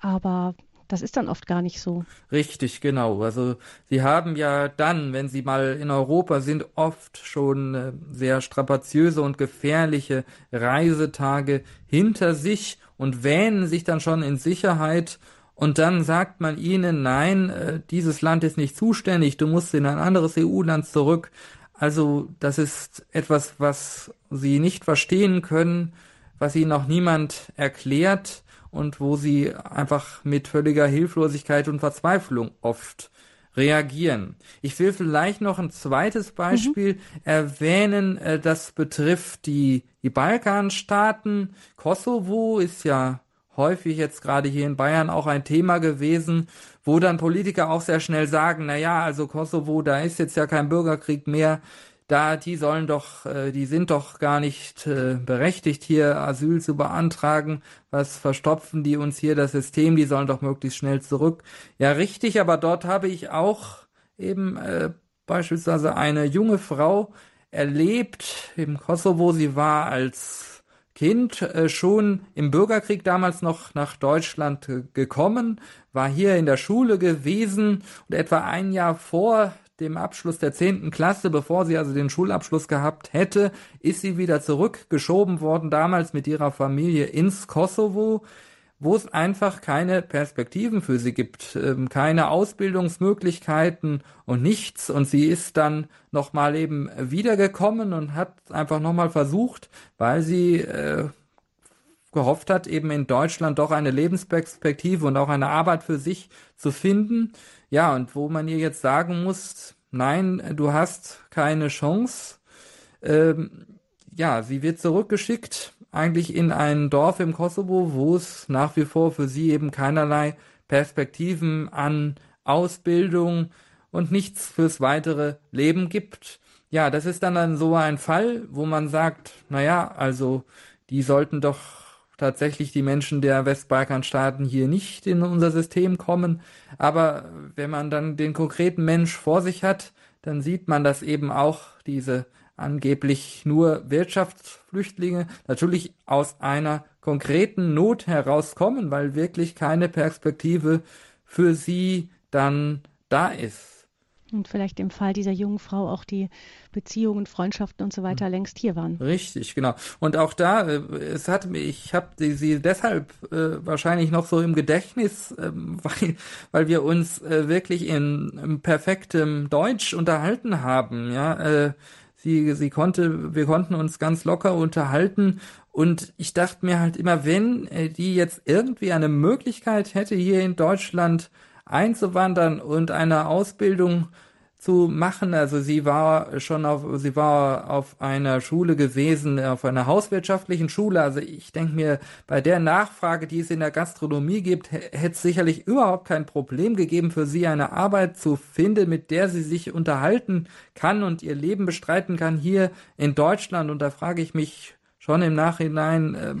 Speaker 1: Aber das ist dann oft gar nicht so.
Speaker 2: Richtig, genau. Also sie haben ja dann, wenn sie mal in Europa sind, oft schon äh, sehr strapaziöse und gefährliche Reisetage hinter sich und wähnen sich dann schon in Sicherheit und dann sagt man ihnen, nein, äh, dieses Land ist nicht zuständig, du musst in ein anderes EU-Land zurück. Also das ist etwas, was sie nicht verstehen können, was ihnen auch niemand erklärt und wo sie einfach mit völliger Hilflosigkeit und Verzweiflung oft reagieren. Ich will vielleicht noch ein zweites Beispiel mhm. erwähnen, äh, das betrifft die, die Balkanstaaten. Kosovo ist ja häufig jetzt gerade hier in Bayern auch ein Thema gewesen, wo dann Politiker auch sehr schnell sagen, na ja, also Kosovo, da ist jetzt ja kein Bürgerkrieg mehr, da, die sollen doch, äh, die sind doch gar nicht äh, berechtigt, hier Asyl zu beantragen. Was verstopfen die uns hier das System? Die sollen doch möglichst schnell zurück. Ja, richtig, aber dort habe ich auch eben äh, beispielsweise eine junge Frau erlebt im Kosovo. Sie war als Kind äh, schon im Bürgerkrieg damals noch nach Deutschland gekommen, war hier in der Schule gewesen und etwa ein Jahr vor dem Abschluss der zehnten Klasse, bevor sie also den Schulabschluss gehabt hätte, ist sie wieder zurückgeschoben worden, damals mit ihrer Familie ins Kosovo, wo es einfach keine Perspektiven für sie gibt, ähm, keine Ausbildungsmöglichkeiten und nichts. Und sie ist dann nochmal eben wiedergekommen und hat einfach nochmal versucht, weil sie äh, gehofft hat, eben in Deutschland doch eine Lebensperspektive und auch eine Arbeit für sich zu finden. Ja, und wo man ihr jetzt sagen muss, nein, du hast keine Chance. Ähm, ja, sie wird zurückgeschickt, eigentlich in ein Dorf im Kosovo, wo es nach wie vor für sie eben keinerlei Perspektiven an Ausbildung und nichts fürs weitere Leben gibt. Ja, das ist dann, dann so ein Fall, wo man sagt, naja, also die sollten doch tatsächlich die Menschen der Westbalkanstaaten hier nicht in unser System kommen. Aber wenn man dann den konkreten Mensch vor sich hat, dann sieht man, dass eben auch diese angeblich nur Wirtschaftsflüchtlinge natürlich aus einer konkreten Not herauskommen, weil wirklich keine Perspektive für sie dann da ist.
Speaker 1: Und vielleicht im Fall dieser jungen Frau auch die Beziehungen, Freundschaften und so weiter mhm. längst hier waren.
Speaker 2: Richtig, genau. Und auch da, äh, es hat mich, ich habe sie deshalb äh, wahrscheinlich noch so im Gedächtnis, äh, weil, weil wir uns äh, wirklich in, in perfektem Deutsch unterhalten haben. Ja, äh, sie, sie konnte, wir konnten uns ganz locker unterhalten. Und ich dachte mir halt immer, wenn äh, die jetzt irgendwie eine Möglichkeit hätte, hier in Deutschland einzuwandern und eine Ausbildung zu machen. Also sie war schon auf, sie war auf einer Schule gewesen, auf einer hauswirtschaftlichen Schule. Also ich denke mir, bei der Nachfrage, die es in der Gastronomie gibt, hätte es sicherlich überhaupt kein Problem gegeben, für sie eine Arbeit zu finden, mit der sie sich unterhalten kann und ihr Leben bestreiten kann hier in Deutschland. Und da frage ich mich, schon im Nachhinein, äh,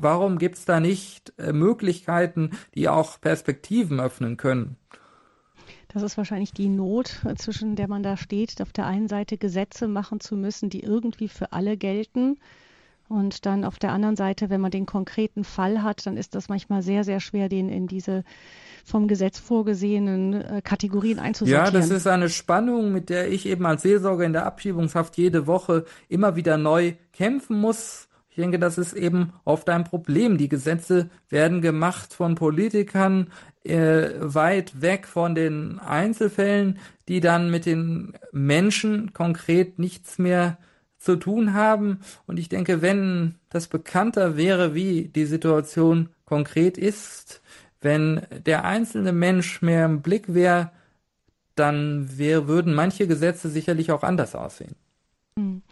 Speaker 2: warum gibt's da nicht äh, Möglichkeiten, die auch Perspektiven öffnen können?
Speaker 1: Das ist wahrscheinlich die Not, äh, zwischen der man da steht, auf der einen Seite Gesetze machen zu müssen, die irgendwie für alle gelten Und dann auf der anderen Seite, wenn man den konkreten Fall hat, dann ist das manchmal sehr, sehr schwer, den in diese vom Gesetz vorgesehenen äh, Kategorien einzusortieren.
Speaker 2: Ja, das ist eine Spannung, mit der ich eben als Seelsorger in der Abschiebungshaft jede Woche immer wieder neu kämpfen muss. Ich denke, das ist eben oft ein Problem. Die Gesetze werden gemacht von Politikern äh, weit weg von den Einzelfällen, die dann mit den Menschen konkret nichts mehr zu tun haben. Und ich denke, wenn das bekannter wäre, wie die Situation konkret ist, wenn der einzelne Mensch mehr im Blick wäre, dann wär, würden manche Gesetze sicherlich auch anders aussehen.
Speaker 1: Hm.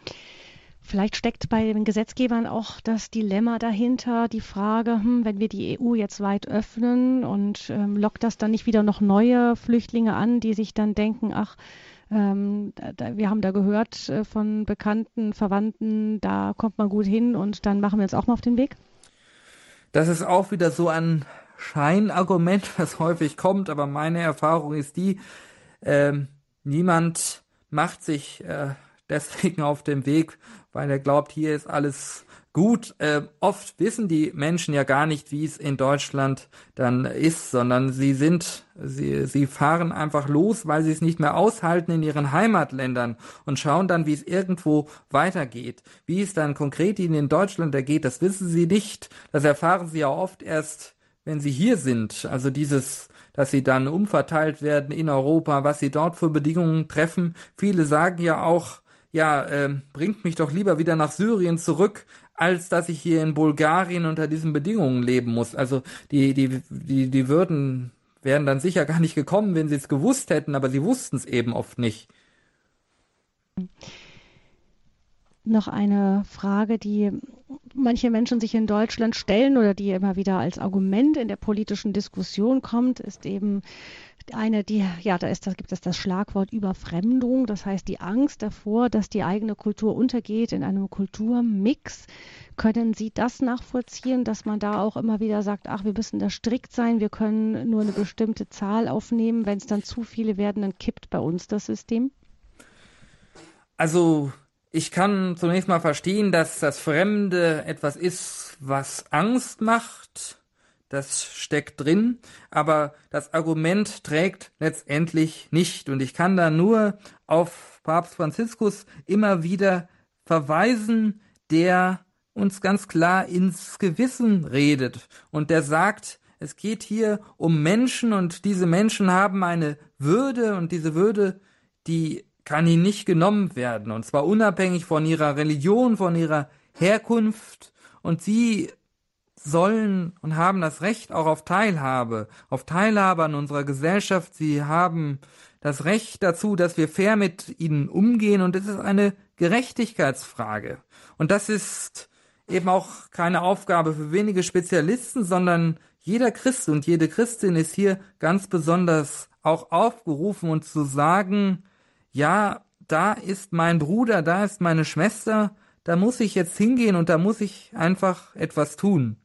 Speaker 1: Vielleicht steckt bei den Gesetzgebern auch das Dilemma dahinter, die Frage, hm, wenn wir die EU jetzt weit öffnen und ähm, lockt das dann nicht wieder noch neue Flüchtlinge an, die sich dann denken, ach, ähm, da, wir haben da gehört äh, von Bekannten, Verwandten, da kommt man gut hin und dann machen wir uns auch mal auf den Weg?
Speaker 2: Das ist auch wieder so ein Scheinargument, was häufig kommt, aber meine Erfahrung ist die, äh, niemand macht sich äh, deswegen auf dem Weg, weil er glaubt, hier ist alles gut. Äh, oft wissen die Menschen ja gar nicht, wie es in Deutschland dann ist, sondern sie sind, sie, sie fahren einfach los, weil sie es nicht mehr aushalten in ihren Heimatländern und schauen dann, wie es irgendwo weitergeht. Wie es dann konkret ihnen in Deutschland ergeht, das wissen sie nicht. Das erfahren sie ja oft erst, wenn sie hier sind. Also dieses dass sie dann umverteilt werden in Europa, was sie dort für Bedingungen treffen. Viele sagen ja auch, ja, äh, bringt mich doch lieber wieder nach Syrien zurück, als dass ich hier in Bulgarien unter diesen Bedingungen leben muss. Also die, die, die, die würden, wären dann sicher gar nicht gekommen, wenn sie es gewusst hätten, aber sie wussten es eben oft nicht.
Speaker 1: Noch eine Frage, die manche Menschen sich in Deutschland stellen oder die immer wieder als Argument in der politischen Diskussion kommt, ist eben eine, die, ja, da ist, da gibt es das Schlagwort Überfremdung, das heißt die Angst davor, dass die eigene Kultur untergeht in einem Kulturmix. Können Sie das nachvollziehen, dass man da auch immer wieder sagt, ach, wir müssen da strikt sein, wir können nur eine bestimmte Zahl aufnehmen, wenn es dann zu viele werden, dann kippt bei uns das System?
Speaker 2: Also ich kann zunächst mal verstehen, dass das Fremde etwas ist, was Angst macht das steckt drin, aber das Argument trägt letztendlich nicht. Und ich kann da nur auf Papst Franziskus immer wieder verweisen, der uns ganz klar ins Gewissen redet. Und der sagt, es geht hier um Menschen und diese Menschen haben eine Würde und diese Würde, die kann ihnen nicht genommen werden. Und zwar unabhängig von ihrer Religion, von ihrer Herkunft. Und sie sollen und haben das Recht auch auf Teilhabe, auf Teilhabe an unserer Gesellschaft. Sie haben das Recht dazu, dass wir fair mit ihnen umgehen und es ist eine Gerechtigkeitsfrage. Und das ist eben auch keine Aufgabe für wenige Spezialisten, sondern jeder Christ und jede Christin ist hier ganz besonders auch aufgerufen und zu sagen, ja, da ist mein Bruder, da ist meine Schwester, da muss ich jetzt hingehen und da muss ich einfach etwas tun.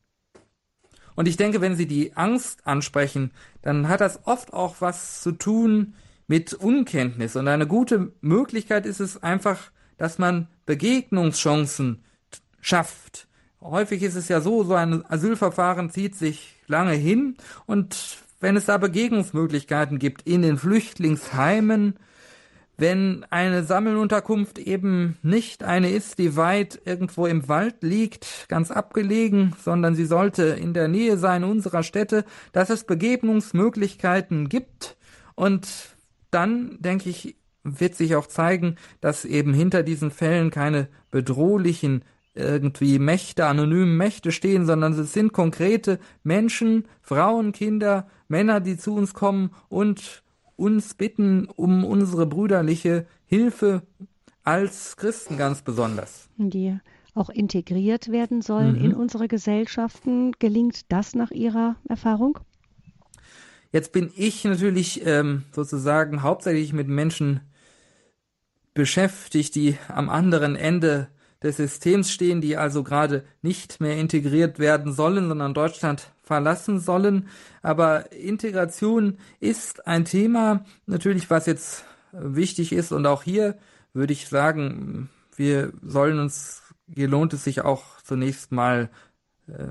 Speaker 2: Und ich denke, wenn Sie die Angst ansprechen, dann hat das oft auch was zu tun mit Unkenntnis. Und eine gute Möglichkeit ist es einfach, dass man Begegnungschancen schafft. Häufig ist es ja so, so ein Asylverfahren zieht sich lange hin und wenn es da Begegnungsmöglichkeiten gibt in den Flüchtlingsheimen, wenn eine Sammelunterkunft eben nicht eine ist, die weit irgendwo im Wald liegt, ganz abgelegen, sondern sie sollte in der Nähe sein unserer Städte, dass es Begegnungsmöglichkeiten gibt. Und dann, denke ich, wird sich auch zeigen, dass eben hinter diesen Fällen keine bedrohlichen irgendwie Mächte, anonymen Mächte stehen, sondern es sind konkrete Menschen, Frauen, Kinder, Männer, die zu uns kommen und uns bitten um unsere brüderliche Hilfe als Christen ganz besonders.
Speaker 1: Die auch integriert werden sollen mhm. in unsere Gesellschaften. Gelingt das nach Ihrer Erfahrung?
Speaker 2: Jetzt bin ich natürlich ähm, sozusagen hauptsächlich mit Menschen beschäftigt, die am anderen Ende des Systems stehen, die also gerade nicht mehr integriert werden sollen, sondern Deutschland verlassen sollen. Aber Integration ist ein Thema, natürlich, was jetzt wichtig ist. Und auch hier würde ich sagen, wir sollen uns hier lohnt es sich auch zunächst mal äh,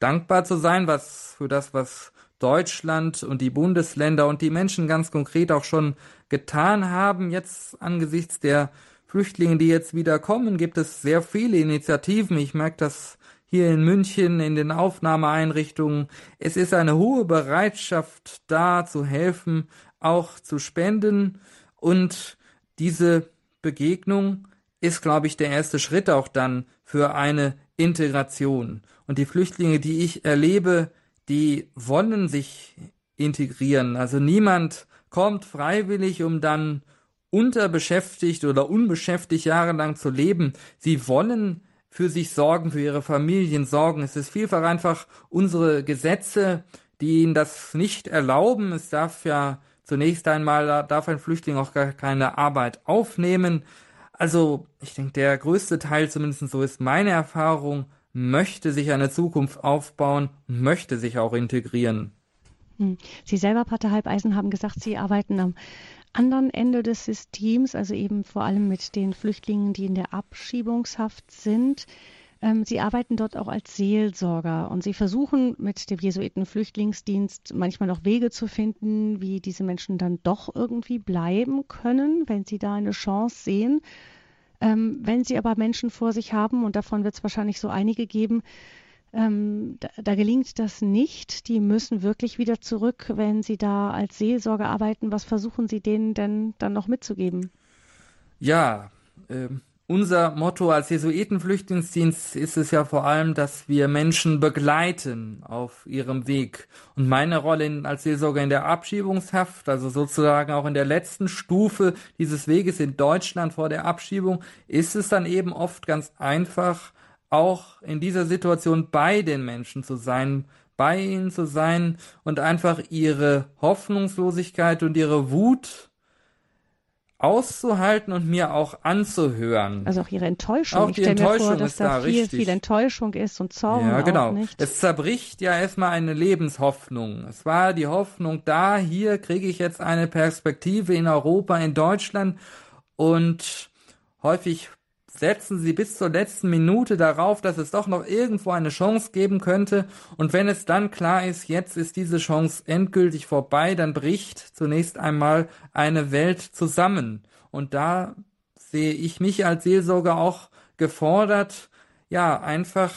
Speaker 2: dankbar zu sein, was für das, was Deutschland und die Bundesländer und die Menschen ganz konkret auch schon getan haben. Jetzt angesichts der Flüchtlinge, die jetzt wieder kommen, gibt es sehr viele Initiativen. Ich merke das hier in München in den Aufnahmeeinrichtungen. Es ist eine hohe Bereitschaft da zu helfen, auch zu spenden und diese Begegnung ist, glaube ich, der erste Schritt auch dann für eine Integration. Und die Flüchtlinge, die ich erlebe, die wollen sich integrieren. Also niemand kommt freiwillig, um dann unterbeschäftigt oder unbeschäftigt jahrelang zu leben. Sie wollen für sich sorgen, für ihre Familien sorgen. Es ist vielfach einfach unsere Gesetze, die ihnen das nicht erlauben. Es darf ja zunächst einmal, darf ein Flüchtling auch gar keine Arbeit aufnehmen. Also ich denke, der größte Teil, zumindest so ist meine Erfahrung, möchte sich eine Zukunft aufbauen, möchte sich auch integrieren.
Speaker 1: Hm. Sie selber, Pater Halbeisen, haben gesagt, Sie arbeiten am anderen Ende des Systems, also eben vor allem mit den Flüchtlingen, die in der Abschiebungshaft sind. Ähm, Sie arbeiten dort auch als Seelsorger und Sie versuchen mit dem Jesuiten-Flüchtlingsdienst manchmal noch Wege zu finden, wie diese Menschen dann doch irgendwie bleiben können, wenn sie da eine Chance sehen. Ähm, wenn Sie aber Menschen vor sich haben, und davon wird es wahrscheinlich so einige geben, ähm, da, da, gelingt das nicht. Die müssen wirklich wieder zurück, wenn sie da als Seelsorger arbeiten. Was versuchen Sie denen denn dann noch mitzugeben?
Speaker 2: Ja, ähm, unser Motto als Jesuitenflüchtlingsdienst ist es ja vor allem, dass wir Menschen begleiten auf ihrem Weg. Und meine Rolle in, als Seelsorger in der Abschiebungshaft, also sozusagen auch in der letzten Stufe dieses Weges in Deutschland vor der Abschiebung, ist es dann eben oft ganz einfach, auch in dieser Situation bei den Menschen zu sein, bei ihnen zu sein und einfach ihre Hoffnungslosigkeit und ihre Wut auszuhalten und mir auch anzuhören.
Speaker 1: Also auch ihre Enttäuschung.
Speaker 2: Auch die ich Enttäuschung
Speaker 1: vor, dass
Speaker 2: ist da,
Speaker 1: da viel,
Speaker 2: richtig.
Speaker 1: viel Enttäuschung ist und Zorn
Speaker 2: Ja, genau.
Speaker 1: Auch nicht.
Speaker 2: Es zerbricht ja erstmal eine Lebenshoffnung. Es war die Hoffnung da, hier kriege ich jetzt eine Perspektive in Europa, in Deutschland und häufig setzen sie bis zur letzten Minute darauf, dass es doch noch irgendwo eine Chance geben könnte. Und wenn es dann klar ist, jetzt ist diese Chance endgültig vorbei, dann bricht zunächst einmal eine Welt zusammen. Und da sehe ich mich als Seelsorger auch gefordert, ja, einfach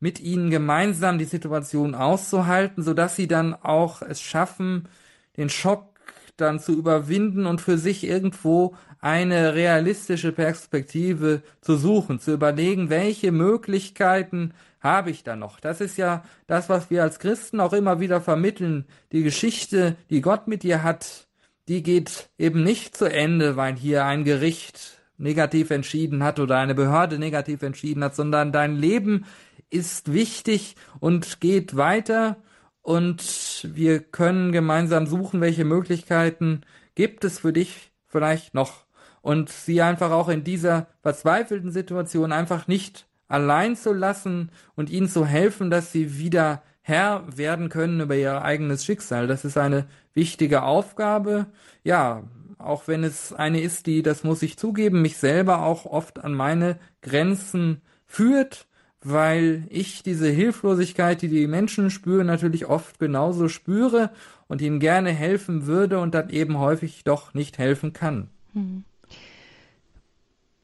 Speaker 2: mit ihnen gemeinsam die Situation auszuhalten, sodass sie dann auch es schaffen, den Schock dann zu überwinden und für sich irgendwo eine realistische Perspektive zu suchen, zu überlegen, welche Möglichkeiten habe ich da noch. Das ist ja das, was wir als Christen auch immer wieder vermitteln. Die Geschichte, die Gott mit dir hat, die geht eben nicht zu Ende, weil hier ein Gericht negativ entschieden hat oder eine Behörde negativ entschieden hat, sondern dein Leben ist wichtig und geht weiter und wir können gemeinsam suchen, welche Möglichkeiten gibt es für dich vielleicht noch und sie einfach auch in dieser verzweifelten Situation einfach nicht allein zu lassen und ihnen zu helfen, dass sie wieder Herr werden können über ihr eigenes Schicksal. Das ist eine wichtige Aufgabe. Ja, auch wenn es eine ist, die, das muss ich zugeben, mich selber auch oft an meine Grenzen führt, weil ich diese Hilflosigkeit, die die Menschen spüren, natürlich oft genauso spüre und ihnen gerne helfen würde und dann eben häufig doch nicht helfen kann. Hm.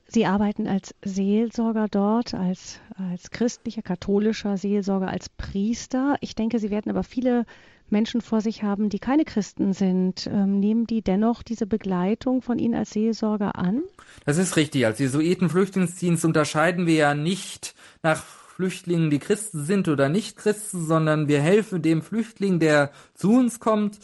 Speaker 1: Sie arbeiten als Seelsorger dort, als, als christlicher, katholischer Seelsorger, als Priester. Ich denke, Sie werden aber viele Menschen vor sich haben, die keine Christen sind. Ähm, nehmen die dennoch diese Begleitung von Ihnen als Seelsorger an?
Speaker 2: Das ist richtig. Als Jesuiten-Flüchtlingsdienst unterscheiden wir ja nicht nach Flüchtlingen, die Christen sind oder nicht Christen, sondern wir helfen dem Flüchtling, der zu uns kommt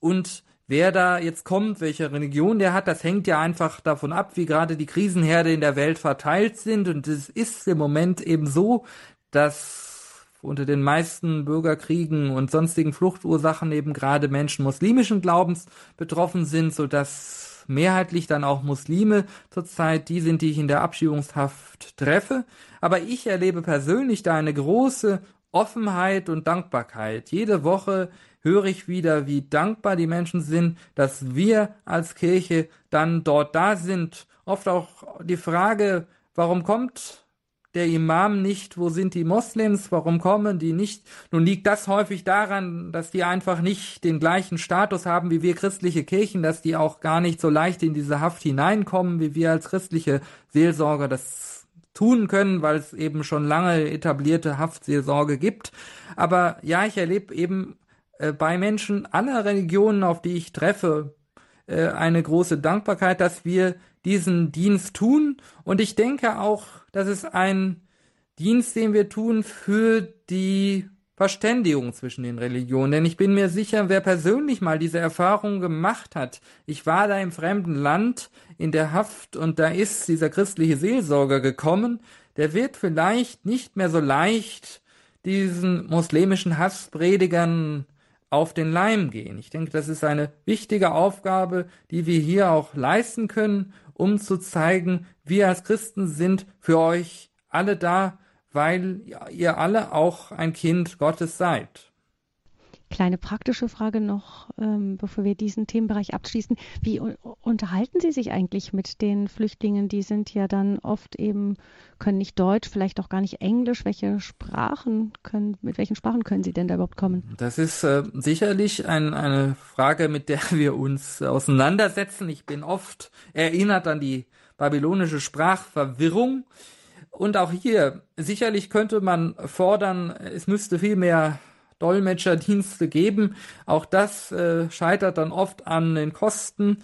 Speaker 2: und Wer da jetzt kommt, welche Religion der hat, das hängt ja einfach davon ab, wie gerade die Krisenherde in der Welt verteilt sind. Und es ist im Moment eben so, dass unter den meisten Bürgerkriegen und sonstigen Fluchtursachen eben gerade Menschen muslimischen Glaubens betroffen sind, so dass mehrheitlich dann auch Muslime zurzeit die sind, die ich in der Abschiebungshaft treffe. Aber ich erlebe persönlich da eine große Offenheit und Dankbarkeit. Jede Woche höre ich wieder, wie dankbar die Menschen sind, dass wir als Kirche dann dort da sind. Oft auch die Frage, warum kommt der Imam nicht, wo sind die Moslems, warum kommen die nicht? Nun liegt das häufig daran, dass die einfach nicht den gleichen Status haben wie wir christliche Kirchen, dass die auch gar nicht so leicht in diese Haft hineinkommen, wie wir als christliche Seelsorger das tun können, weil es eben schon lange etablierte Haftseelsorge gibt. Aber ja, ich erlebe eben äh, bei Menschen aller Religionen, auf die ich treffe, äh, eine große Dankbarkeit, dass wir diesen Dienst tun. Und ich denke auch, dass es ein Dienst, den wir tun für die Verständigung zwischen den Religionen. Denn ich bin mir sicher, wer persönlich mal diese Erfahrung gemacht hat, ich war da im fremden Land in der Haft und da ist dieser christliche Seelsorger gekommen, der wird vielleicht nicht mehr so leicht diesen muslimischen Hasspredigern auf den Leim gehen. Ich denke, das ist eine wichtige Aufgabe, die wir hier auch leisten können, um zu zeigen, wir als Christen sind für euch alle da, weil ihr alle auch ein Kind Gottes seid.
Speaker 1: Kleine praktische Frage noch, ähm, bevor wir diesen Themenbereich abschließen. Wie unterhalten Sie sich eigentlich mit den Flüchtlingen? Die sind ja dann oft eben, können nicht Deutsch, vielleicht auch gar nicht Englisch. Welche Sprachen können, mit welchen Sprachen können Sie denn da überhaupt kommen?
Speaker 2: Das ist äh, sicherlich ein, eine Frage, mit der wir uns auseinandersetzen. Ich bin oft erinnert an die babylonische Sprachverwirrung. Und auch hier, sicherlich könnte man fordern, es müsste viel mehr Dolmetscherdienste geben. Auch das äh, scheitert dann oft an den Kosten,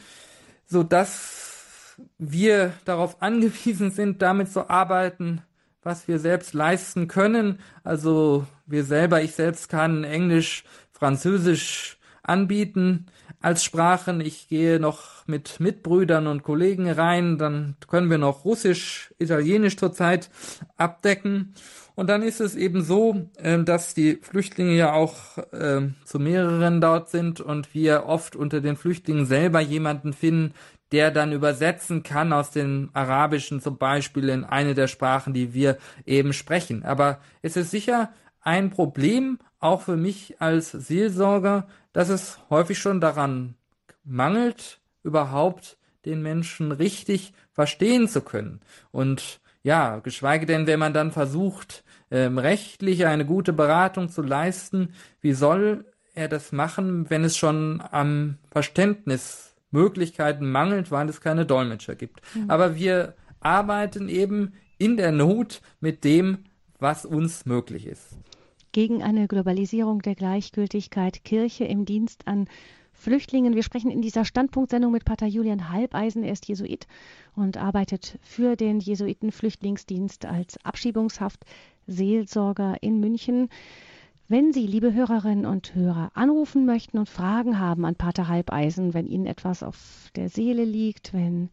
Speaker 2: so dass wir darauf angewiesen sind, damit zu arbeiten, was wir selbst leisten können. Also wir selber, ich selbst kann Englisch, Französisch anbieten als Sprachen. Ich gehe noch mit Mitbrüdern und Kollegen rein, dann können wir noch Russisch, Italienisch zurzeit abdecken. Und dann ist es eben so, ähm, dass die Flüchtlinge ja auch ähm, zu mehreren dort sind und wir oft unter den Flüchtlingen selber jemanden finden, der dann übersetzen kann aus dem Arabischen zum Beispiel in eine der Sprachen, die wir eben sprechen. Aber es ist sicher ein Problem, auch für mich als Seelsorger, dass es häufig schon daran mangelt, überhaupt den Menschen richtig verstehen zu können. Und ja, geschweige denn, wenn man dann versucht, ähm, rechtlich eine gute Beratung zu leisten, wie soll er das machen, wenn es schon am Verständnismöglichkeiten mangelt, weil es keine Dolmetscher gibt. Mhm. Aber wir arbeiten eben in der Not mit dem, was uns möglich ist.
Speaker 1: Gegen eine Globalisierung der Gleichgültigkeit Kirche im Dienst an Flüchtlingen. Wir sprechen in dieser Standpunktsendung mit Pater Julian Halbeisen. Er ist Jesuit und arbeitet für den Jesuiten-Flüchtlingsdienst als Abschiebungshaft Seelsorger in München. Wenn Sie, liebe Hörerinnen und Hörer, anrufen möchten und Fragen haben an Pater Halbeisen, wenn Ihnen etwas auf der Seele liegt, wenn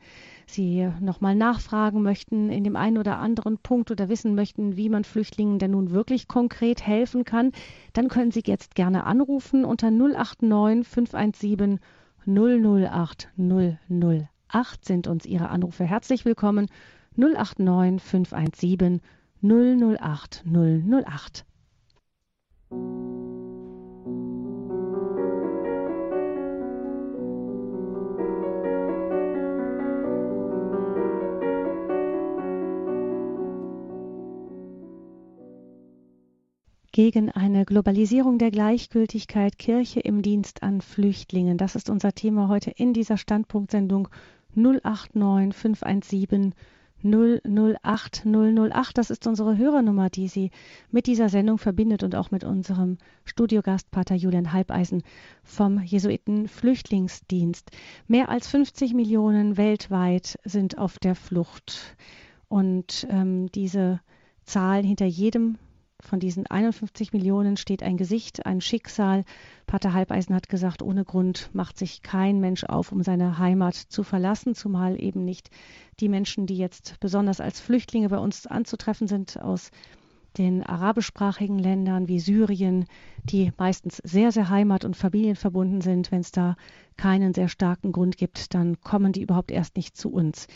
Speaker 1: Sie nochmal nachfragen möchten in dem einen oder anderen Punkt oder wissen möchten, wie man Flüchtlingen denn nun wirklich konkret helfen kann, dann können Sie jetzt gerne anrufen unter 089 517 008 008 sind uns Ihre Anrufe herzlich willkommen. 089 517 008 008. gegen eine Globalisierung der Gleichgültigkeit Kirche im Dienst an Flüchtlingen. Das ist unser Thema heute in dieser Standpunktsendung 089 517 008 008. Das ist unsere Hörernummer, die Sie mit dieser Sendung verbindet und auch mit unserem Studiogast Pater Julian Halbeisen vom Jesuiten Flüchtlingsdienst. Mehr als 50 Millionen weltweit sind auf der Flucht. Und ähm, diese Zahl hinter jedem von diesen 51 Millionen steht ein Gesicht, ein Schicksal. Pater Halbeisen hat gesagt, ohne Grund macht sich kein Mensch auf, um seine Heimat zu verlassen, zumal eben nicht die Menschen, die jetzt besonders als Flüchtlinge bei uns anzutreffen sind aus den arabischsprachigen Ländern wie Syrien, die meistens sehr, sehr heimat- und familienverbunden sind. Wenn es da keinen sehr starken Grund gibt, dann kommen die überhaupt erst nicht zu uns.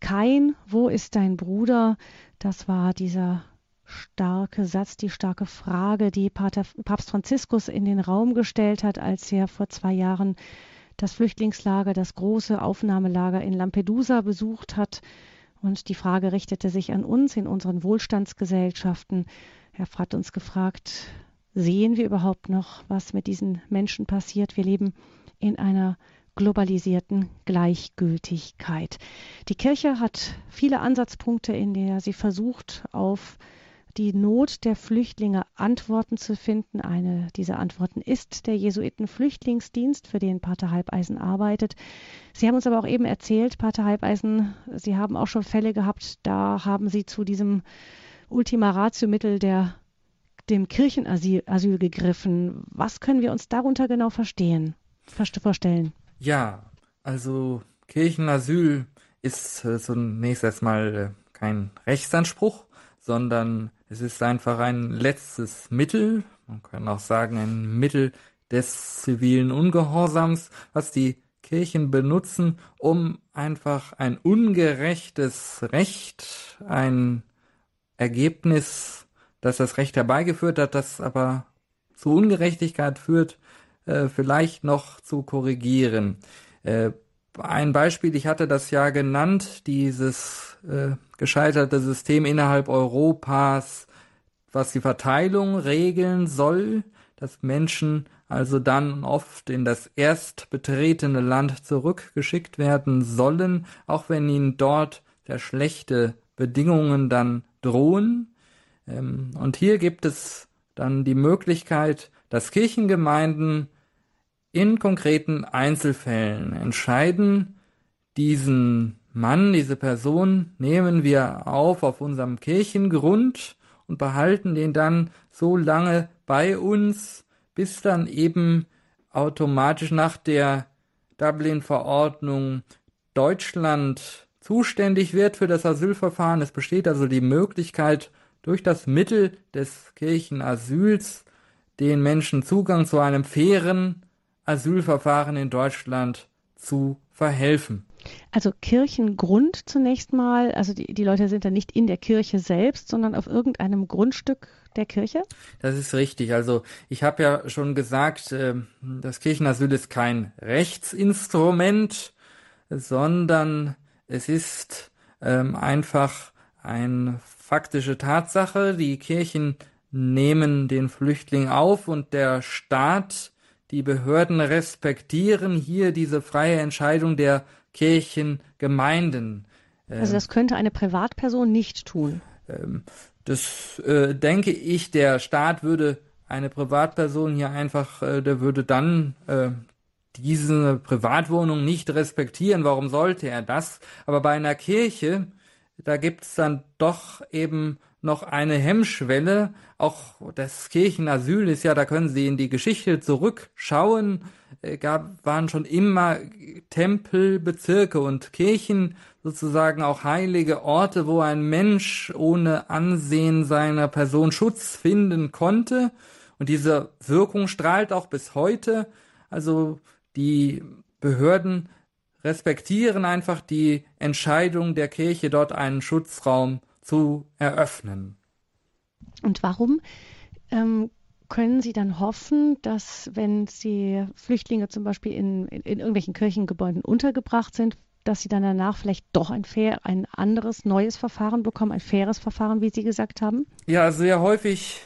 Speaker 1: Kein, wo ist dein Bruder? Das war dieser starke Satz, die starke Frage, die Pater, Papst Franziskus in den Raum gestellt hat, als er vor zwei Jahren das Flüchtlingslager, das große Aufnahmelager in Lampedusa besucht hat Und die Frage richtete sich an uns in unseren Wohlstandsgesellschaften. Herr Fratt uns gefragt, sehen wir überhaupt noch, was mit diesen Menschen passiert? Wir leben in einer globalisierten Gleichgültigkeit. Die Kirche hat viele Ansatzpunkte, in der sie versucht, auf die Not der Flüchtlinge Antworten zu finden. Eine dieser Antworten ist der Jesuiten-Flüchtlingsdienst, für den Pater Halbeisen arbeitet. Sie haben uns aber auch eben erzählt, Pater Halbeisen, Sie haben auch schon Fälle gehabt, da haben Sie zu diesem Ultima Ratio-Mittel dem Kirchenasyl Asyl gegriffen. Was können wir uns darunter genau verstehen, vorstellen?
Speaker 2: Ja, also Kirchenasyl ist äh, zunächst erstmal äh, kein Rechtsanspruch, sondern es ist einfach ein letztes Mittel, man kann auch sagen ein Mittel des zivilen Ungehorsams, was die Kirchen benutzen, um einfach ein ungerechtes Recht, ein Ergebnis, das das Recht herbeigeführt hat, das aber zu Ungerechtigkeit führt, äh, vielleicht noch zu korrigieren. Äh, ein Beispiel, ich hatte das ja genannt, dieses äh, gescheiterte System innerhalb Europas, was die Verteilung regeln soll, dass Menschen also dann oft in das erst betretene Land zurückgeschickt werden sollen, auch wenn ihnen dort sehr schlechte Bedingungen dann drohen. Ähm, und hier gibt es dann die Möglichkeit, dass Kirchengemeinden in konkreten Einzelfällen entscheiden, diesen Mann, diese Person nehmen wir auf auf unserem Kirchengrund und behalten den dann so lange bei uns, bis dann eben automatisch nach der Dublin-Verordnung Deutschland zuständig wird für das Asylverfahren. Es besteht also die Möglichkeit, durch das Mittel des Kirchenasyls den Menschen Zugang zu einem fairen Asylverfahren in Deutschland zu verhelfen.
Speaker 1: Also Kirchengrund zunächst mal, also die, die Leute sind dann nicht in der Kirche selbst, sondern auf irgendeinem Grundstück der Kirche?
Speaker 2: Das ist richtig. Also ich habe ja schon gesagt, äh, das Kirchenasyl ist kein Rechtsinstrument, sondern es ist ähm, einfach eine faktische Tatsache. Die Kirchen nehmen den Flüchtling auf und der Staat die Behörden respektieren hier diese freie Entscheidung der Kirchengemeinden.
Speaker 1: Also das könnte eine Privatperson nicht tun.
Speaker 2: Ähm, das äh, denke ich, der Staat würde eine Privatperson hier einfach, äh, der würde dann äh, diese Privatwohnung nicht respektieren. Warum sollte er das? Aber bei einer Kirche, da gibt es dann doch eben noch eine Hemmschwelle. Auch das Kirchenasyl ist ja, da können Sie in die Geschichte zurückschauen, äh, gab, waren schon immer Tempelbezirke und Kirchen sozusagen auch heilige Orte, wo ein Mensch ohne Ansehen seiner Person Schutz finden konnte. Und diese Wirkung strahlt auch bis heute. Also die Behörden respektieren einfach die Entscheidung der Kirche, dort einen Schutzraum zu eröffnen.
Speaker 1: Und warum ähm, können Sie dann hoffen, dass wenn Sie Flüchtlinge zum Beispiel in, in, in, irgendwelchen Kirchengebäuden untergebracht sind, dass sie dann danach vielleicht doch ein fair, ein anderes, neues Verfahren bekommen, ein faires Verfahren, wie Sie gesagt haben?
Speaker 2: Ja, sehr häufig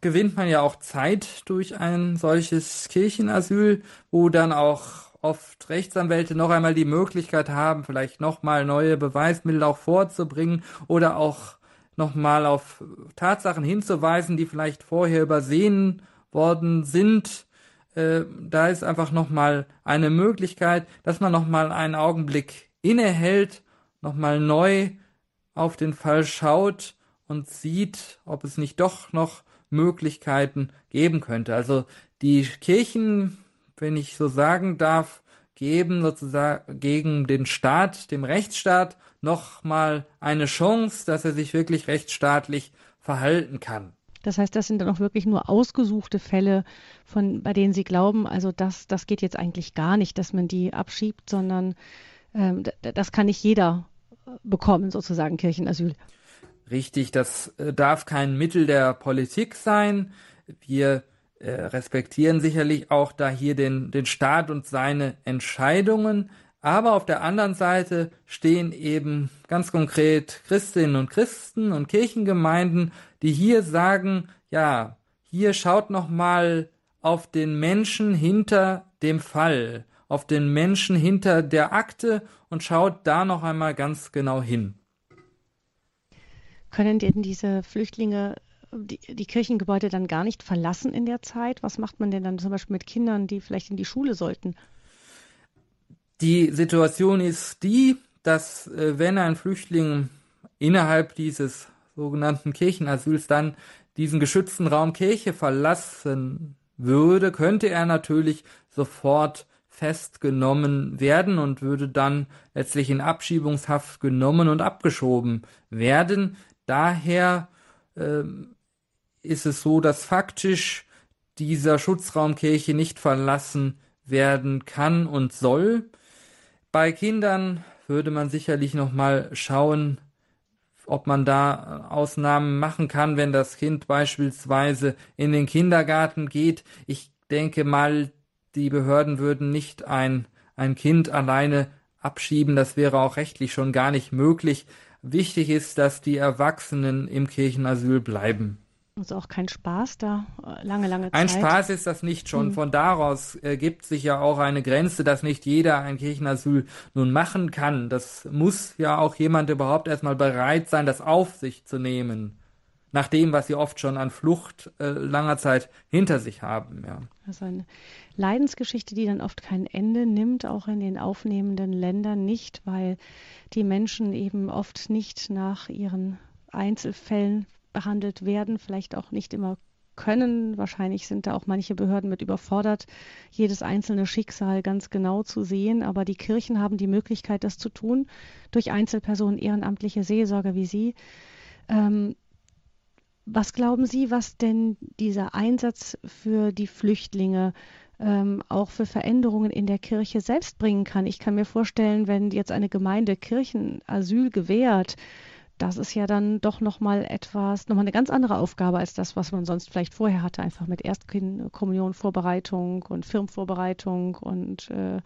Speaker 2: gewinnt man ja auch Zeit durch ein solches Kirchenasyl, wo dann auch oft Rechtsanwälte noch einmal die Möglichkeit haben, vielleicht nochmal neue Beweismittel auch vorzubringen oder auch nochmal auf Tatsachen hinzuweisen, die vielleicht vorher übersehen worden sind. Äh, da ist einfach nochmal eine Möglichkeit, dass man nochmal einen Augenblick innehält, nochmal neu auf den Fall schaut und sieht, ob es nicht doch noch Möglichkeiten geben könnte. Also die Kirchen wenn ich so sagen darf, geben sozusagen gegen den Staat, dem Rechtsstaat, nochmal eine Chance, dass er sich wirklich rechtsstaatlich verhalten kann.
Speaker 1: Das heißt, das sind dann auch wirklich nur ausgesuchte Fälle, von, bei denen Sie glauben, also das, das geht jetzt eigentlich gar nicht, dass man die abschiebt, sondern ähm, das kann nicht jeder bekommen, sozusagen Kirchenasyl.
Speaker 2: Richtig, das äh, darf kein Mittel der Politik sein. Wir äh, respektieren sicherlich auch da hier den, den Staat und seine Entscheidungen, Aber auf der anderen Seite stehen eben ganz konkret Christinnen und Christen und Kirchengemeinden, die hier sagen, ja, hier schaut noch mal auf den Menschen hinter dem Fall, auf den Menschen hinter der Akte und schaut da noch einmal ganz genau hin.
Speaker 1: Können denn diese Flüchtlinge die, die, Kirchengebäude dann gar nicht verlassen in der Zeit? Was macht man denn dann zum Beispiel mit Kindern, die vielleicht in die Schule sollten?
Speaker 2: Die Situation ist die, dass äh, wenn ein Flüchtling innerhalb dieses sogenannten Kirchenasyls dann diesen geschützten Raum Kirche verlassen würde, könnte er natürlich sofort festgenommen werden und würde dann letztlich in Abschiebungshaft genommen und abgeschoben werden. Daher äh, ist es so, dass faktisch dieser Schutzraum Kirche nicht verlassen werden kann und soll. Bei Kindern würde man sicherlich noch mal schauen, ob man da Ausnahmen machen kann, wenn das Kind beispielsweise in den Kindergarten geht. Ich denke mal, die Behörden würden nicht ein, ein Kind alleine abschieben. Das wäre auch rechtlich schon gar nicht möglich. Wichtig ist, dass die Erwachsenen im Kirchenasyl bleiben.
Speaker 1: Also auch kein Spaß da, äh, lange, lange Zeit.
Speaker 2: Ein Spaß ist das nicht schon. Hm. Von daraus äh, gibt sich ja auch eine Grenze, dass nicht jeder ein Kirchenasyl nun machen kann. Das muss ja auch jemand überhaupt erstmal bereit sein, das auf sich zu nehmen. Nach dem, was sie oft schon an Flucht äh, langer Zeit hinter sich haben, ja.
Speaker 1: Also eine Leidensgeschichte, die dann oft kein Ende nimmt, auch in den aufnehmenden Ländern nicht, weil die Menschen eben oft nicht nach ihren Einzelfällen behandelt werden, vielleicht auch nicht immer können. Wahrscheinlich sind da auch manche Behörden mit überfordert, jedes einzelne Schicksal ganz genau zu sehen. Aber die Kirchen haben die Möglichkeit, das zu tun, durch Einzelpersonen, ehrenamtliche Seelsorger wie Sie. Ähm, was glauben Sie, was denn dieser Einsatz für die Flüchtlinge ähm, auch für Veränderungen in der Kirche selbst bringen kann? Ich kann mir vorstellen, wenn jetzt eine Gemeinde Kirchenasyl gewährt, das ist ja dann doch nochmal etwas, nochmal eine ganz andere Aufgabe als das, was man sonst vielleicht vorher hatte, einfach mit Erstkommunionvorbereitung und Firmenvorbereitung und äh,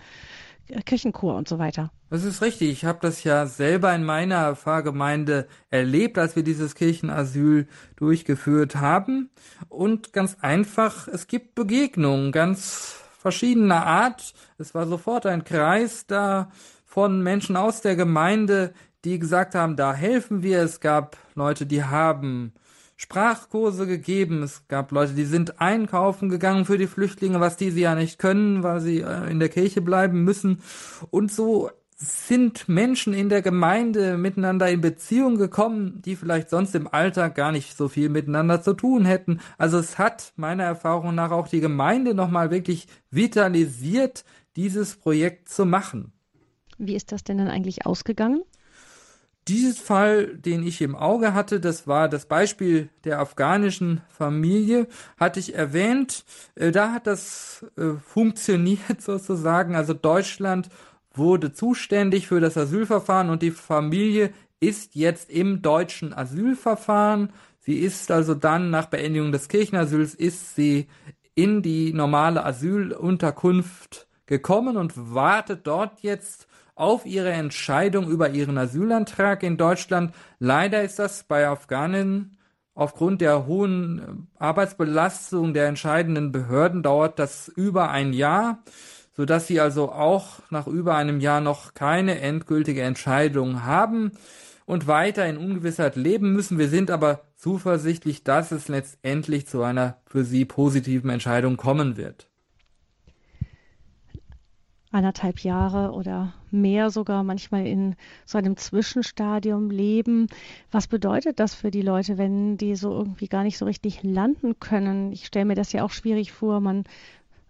Speaker 1: Kirchenchor und so weiter.
Speaker 2: Das ist richtig. Ich habe das ja selber in meiner Pfarrgemeinde erlebt, als wir dieses Kirchenasyl durchgeführt haben. Und ganz einfach, es gibt Begegnungen ganz verschiedener Art. Es war sofort ein Kreis da von Menschen aus der Gemeinde, die gesagt haben, da helfen wir. Es gab Leute, die haben Sprachkurse gegeben. Es gab Leute, die sind einkaufen gegangen für die Flüchtlinge, was die sie ja nicht können, weil sie äh, in der Kirche bleiben müssen. Und so sind Menschen in der Gemeinde miteinander in Beziehung gekommen, die vielleicht sonst im Alltag gar nicht so viel miteinander zu tun hätten. Also es hat meiner Erfahrung nach auch die Gemeinde nochmal wirklich vitalisiert, dieses Projekt zu machen.
Speaker 1: Wie ist das denn dann eigentlich ausgegangen?
Speaker 2: Dieses Fall, den ich im Auge hatte, das war das Beispiel der afghanischen Familie, hatte ich erwähnt. Äh, da hat das äh, funktioniert sozusagen. Also Deutschland wurde zuständig für das Asylverfahren und die Familie ist jetzt im deutschen Asylverfahren. Sie ist also dann nach Beendigung des Kirchenasyls ist sie in die normale Asylunterkunft gekommen und wartet dort jetzt auf ihre Entscheidung über ihren Asylantrag in Deutschland. Leider ist das bei Afghanen aufgrund der hohen Arbeitsbelastung der entscheidenden Behörden dauert das über ein Jahr, so dass sie also auch nach über einem Jahr noch keine endgültige Entscheidung haben und weiter in Ungewissheit leben müssen. Wir sind aber zuversichtlich, dass es letztendlich zu einer für sie positiven Entscheidung kommen wird
Speaker 1: anderthalb Jahre oder mehr sogar manchmal in so einem Zwischenstadium leben. Was bedeutet das für die Leute, wenn die so irgendwie gar nicht so richtig landen können? Ich stelle mir das ja auch schwierig vor. Man